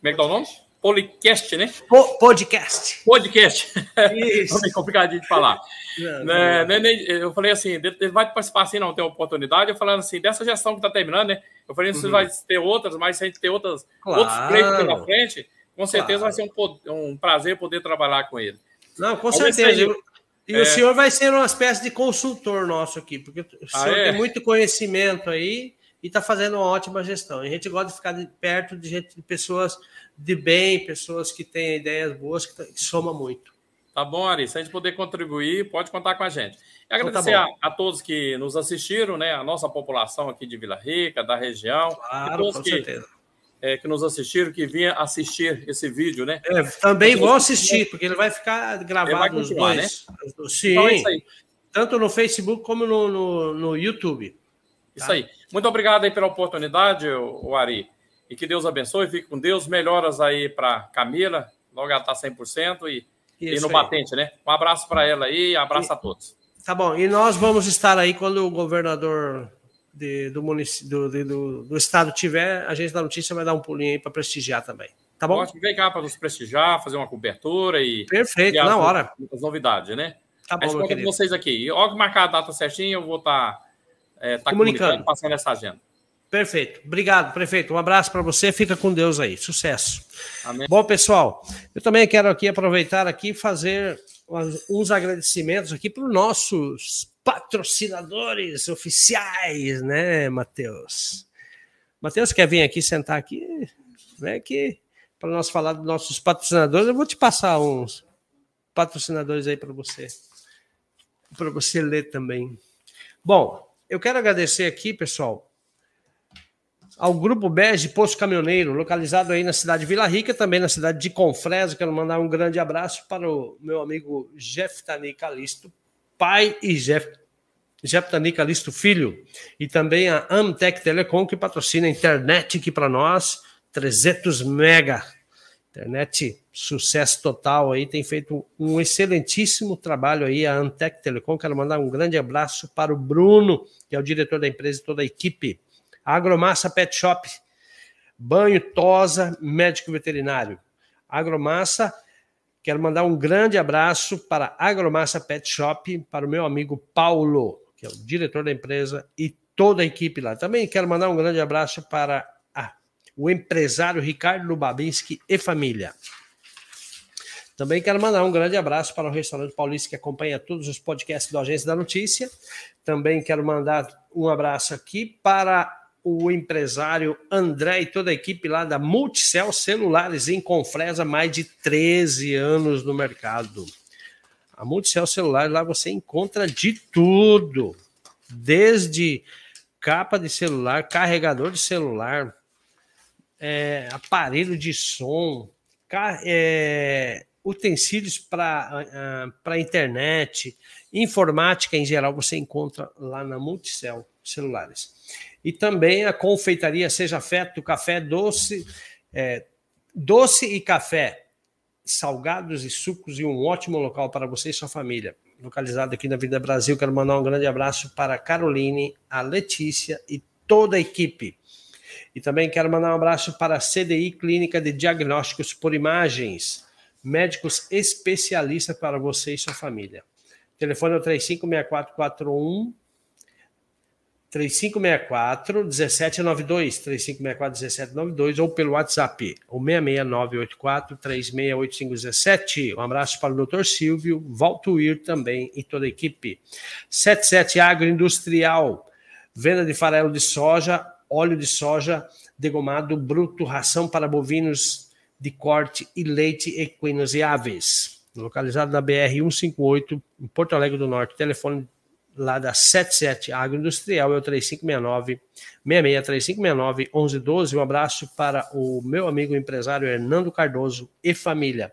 Como é que tá o nome? Policast, né? Po podcast. Podcast. Isso. é complicadinho de falar. Não, né, não. Né, eu falei assim, ele vai participar assim, não tem oportunidade. Eu falando assim, dessa gestão que está terminando, né? Eu falei, você uhum. vai ter outras, mas se a gente ter outras, claro. outros pleitos pela frente, com certeza claro. vai ser um, um, prazer poder trabalhar com ele. Não, com certeza. E é... o senhor vai ser uma espécie de consultor nosso aqui, porque o ah, senhor é? tem muito conhecimento aí e está fazendo uma ótima gestão. A gente gosta de ficar de perto de, gente, de pessoas de bem, pessoas que têm ideias boas, que, que soma muito. Tá bom, Ari. Se a gente puder contribuir, pode contar com a gente. E agradecer então tá a, a, todos que nos assistiram, né? A nossa população aqui de Vila Rica, da região. Claro, com que, certeza. É, que nos assistiram, que vinha assistir esse vídeo, né? É, também vou assistir, porque ele vai ficar gravado vai nos dois. Né? Sim. Então é isso aí. Tanto no Facebook como no, no, no YouTube. Tá? Isso aí. Muito obrigado aí pela oportunidade, o Ari. E que Deus abençoe, fique com Deus. Melhoras aí para Camila, logo ela está 100% e, e no aí. batente, né? Um abraço para ela aí, abraço e, a todos. Tá bom, e nós vamos estar aí quando o governador de, do, do, de, do, do, estado tiver, a gente da notícia vai dar um pulinho aí para prestigiar também. Tá bom? Pode vem cá para nos prestigiar, fazer uma cobertura e. Perfeito, na hora. Muitas novidades, né? Tá bom, Mas com vocês aqui. Logo marcar a data certinha, eu vou estar tá, é, tá comunicando, passando essa agenda. Perfeito. Obrigado, prefeito. Um abraço para você. Fica com Deus aí. Sucesso. Amém. Bom, pessoal, eu também quero aqui aproveitar aqui e fazer uns agradecimentos aqui para os nossos patrocinadores oficiais, né, Matheus? Matheus, quer vir aqui sentar aqui? Vem aqui para nós falar dos nossos patrocinadores. Eu vou te passar uns patrocinadores aí para você, para você ler também. Bom, eu quero agradecer aqui, pessoal, ao Grupo Bege Posto Caminhoneiro, localizado aí na cidade de Vila Rica, também na cidade de Confresa. Quero mandar um grande abraço para o meu amigo Jeff Tani Calisto, pai e Jeff, Tani Calisto filho, e também a Amtec Telecom, que patrocina a internet aqui para nós, 300 mega. Internet sucesso total aí, tem feito um excelentíssimo trabalho aí a Antec Telecom. Quero mandar um grande abraço para o Bruno, que é o diretor da empresa e toda a equipe. Agromassa Pet Shop, banho, tosa, médico veterinário. Agromassa, quero mandar um grande abraço para Agromassa Pet Shop, para o meu amigo Paulo, que é o diretor da empresa, e toda a equipe lá. Também quero mandar um grande abraço para ah, o empresário Ricardo Lubabinski e família. Também quero mandar um grande abraço para o restaurante Paulista que acompanha todos os podcasts do Agência da Notícia. Também quero mandar um abraço aqui para o empresário André e toda a equipe lá da Multicel Celulares em Confresa, mais de 13 anos no mercado. A Multicel Celulares lá você encontra de tudo, desde capa de celular, carregador de celular, é, aparelho de som, é, utensílios para uh, internet, informática em geral, você encontra lá na Multicel Celulares e também a confeitaria Seja Feto, café doce, é, doce e café, salgados e sucos e um ótimo local para você e sua família. Localizado aqui na Vida Brasil, quero mandar um grande abraço para a Caroline, a Letícia e toda a equipe. E também quero mandar um abraço para a CDI Clínica de Diagnósticos por Imagens, médicos especialistas para você e sua família. Telefone é o 356441 3564 1792, 3564 1792 ou pelo WhatsApp, o 66984 368517. Um abraço para o Dr. Silvio, Valtuir também e toda a equipe. 77 Agroindustrial, venda de farelo de soja, óleo de soja, degomado bruto, ração para bovinos de corte e leite equinos e aves. Localizado na BR 158, em Porto Alegre do Norte. Telefone lá da 77 Agroindustrial é o 3569 66 3569 1112. Um abraço para o meu amigo empresário Hernando Cardoso e família.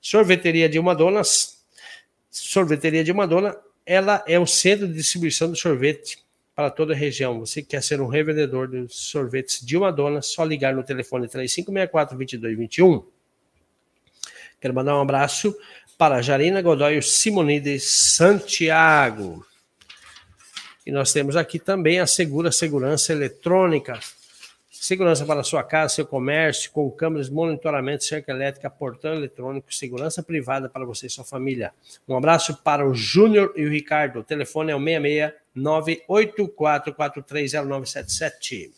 Sorveteria de uma Donas. Sorveteria de uma Dona, ela é o centro de distribuição de sorvete para toda a região. Você quer ser um revendedor de sorvetes de uma dona, só ligar no telefone 3564 2221. Quero mandar um abraço para Jarina Godoy Simonides Santiago. E nós temos aqui também a Segura Segurança Eletrônica. Segurança para sua casa, seu comércio, com câmeras, monitoramento, cerca elétrica, portão eletrônico, segurança privada para você e sua família. Um abraço para o Júnior e o Ricardo. O telefone é o 66984430977.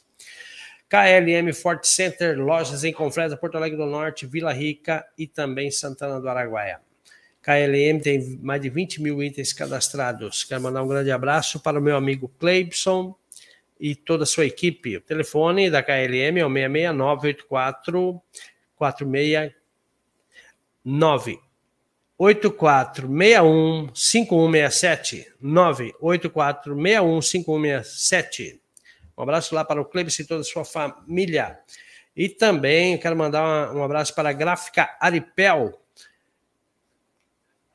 KLM Fort Center, lojas em Confresa, Porto Alegre do Norte, Vila Rica e também Santana do Araguaia. KLM tem mais de 20 mil itens cadastrados. Quero mandar um grande abraço para o meu amigo Cleibson e toda a sua equipe. O telefone da KLM é o 66984 469 8461 5167 98461 5167. Um abraço lá para o Cleibson e toda a sua família. E também quero mandar um abraço para a Gráfica Aripel,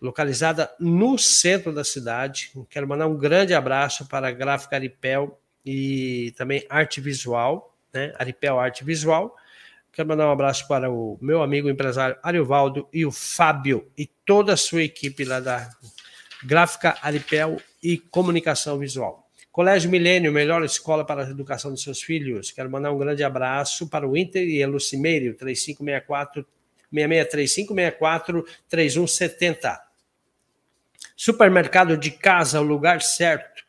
localizada no centro da cidade. Quero mandar um grande abraço para a Gráfica Aripel e também Arte Visual, né? Aripel Arte Visual. Quero mandar um abraço para o meu amigo empresário Ariovaldo e o Fábio e toda a sua equipe lá da Gráfica Aripel e Comunicação Visual. Colégio Milênio, melhor escola para a educação dos seus filhos. Quero mandar um grande abraço para o Inter e a Lucimeiro, 3564 663564 3170. Supermercado de casa, o lugar certo.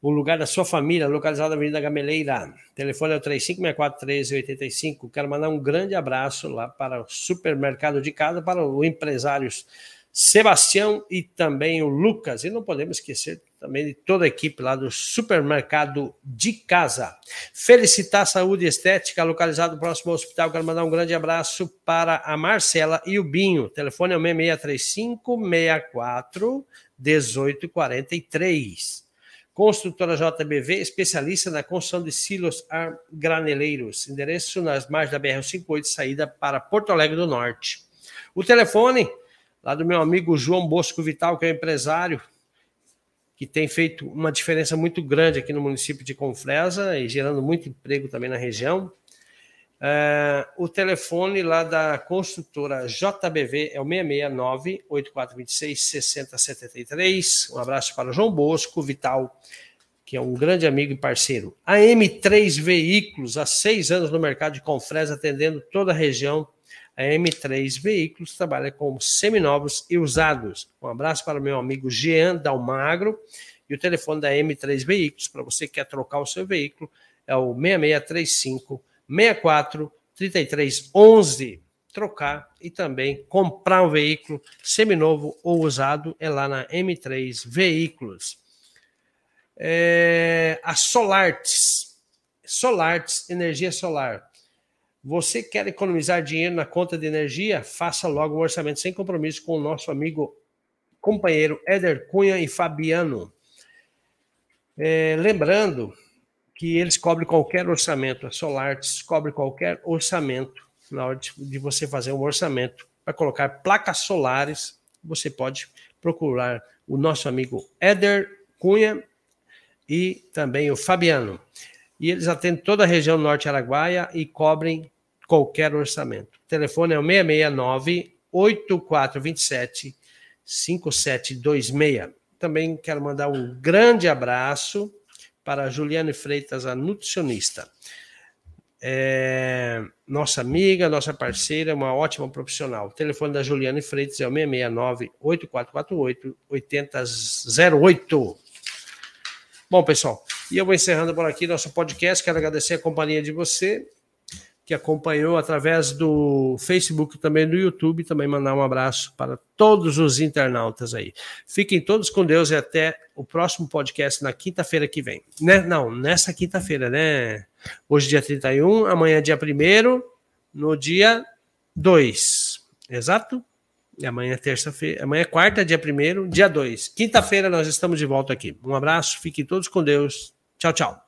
O lugar da sua família, localizado na Avenida Gameleira. Telefone é o 3564 Quero mandar um grande abraço lá para o Supermercado de Casa, para os empresários Sebastião e também o Lucas. E não podemos esquecer também de toda a equipe lá do Supermercado de Casa. Felicitar Saúde Estética, localizado próximo ao hospital. Quero mandar um grande abraço para a Marcela e o Binho. Telefone é o 6635 64 1843. Construtora JBV, especialista na construção de silos graneleiros. Endereço nas margens da BR-58, saída para Porto Alegre do Norte. O telefone lá do meu amigo João Bosco Vital, que é empresário, que tem feito uma diferença muito grande aqui no município de Confresa e gerando muito emprego também na região. É, o telefone lá da construtora JBV é o 669-8426-6073. Um abraço para o João Bosco Vital, que é um grande amigo e parceiro. A M3 Veículos, há seis anos no mercado de Confresa, atendendo toda a região a M3 Veículos trabalha com seminovos e usados. Um abraço para o meu amigo Jean Dalmagro. E o telefone da M3 Veículos, para você que quer trocar o seu veículo, é o 6635 64 33 11. Trocar e também comprar um veículo seminovo ou usado é lá na M3 Veículos. É, a Solartes, Solartes Energia Solar você quer economizar dinheiro na conta de energia? Faça logo um orçamento sem compromisso com o nosso amigo companheiro Éder Cunha e Fabiano. É, lembrando que eles cobrem qualquer orçamento, a Solartes cobre qualquer orçamento na hora de, de você fazer um orçamento para colocar placas solares. Você pode procurar o nosso amigo Éder Cunha e também o Fabiano e eles atendem toda a região norte araguaia e cobrem qualquer orçamento. O telefone é o 669 8427 5726. Também quero mandar um grande abraço para Juliane Freitas, a nutricionista. É, nossa amiga, nossa parceira, uma ótima profissional. O telefone da Juliane Freitas é o 669 8448 8008. Bom, pessoal, e eu vou encerrando por aqui nosso podcast. Quero agradecer a companhia de você que acompanhou através do Facebook também do YouTube. Também mandar um abraço para todos os internautas aí. Fiquem todos com Deus e até o próximo podcast na quinta-feira que vem. Né? Não, nessa quinta-feira, né? Hoje, dia 31, amanhã, dia 1 no dia 2. Exato? E amanhã terça-feira. Amanhã é quarta, dia 1 dia 2. Quinta-feira nós estamos de volta aqui. Um abraço, fiquem todos com Deus. Tchau, tchau.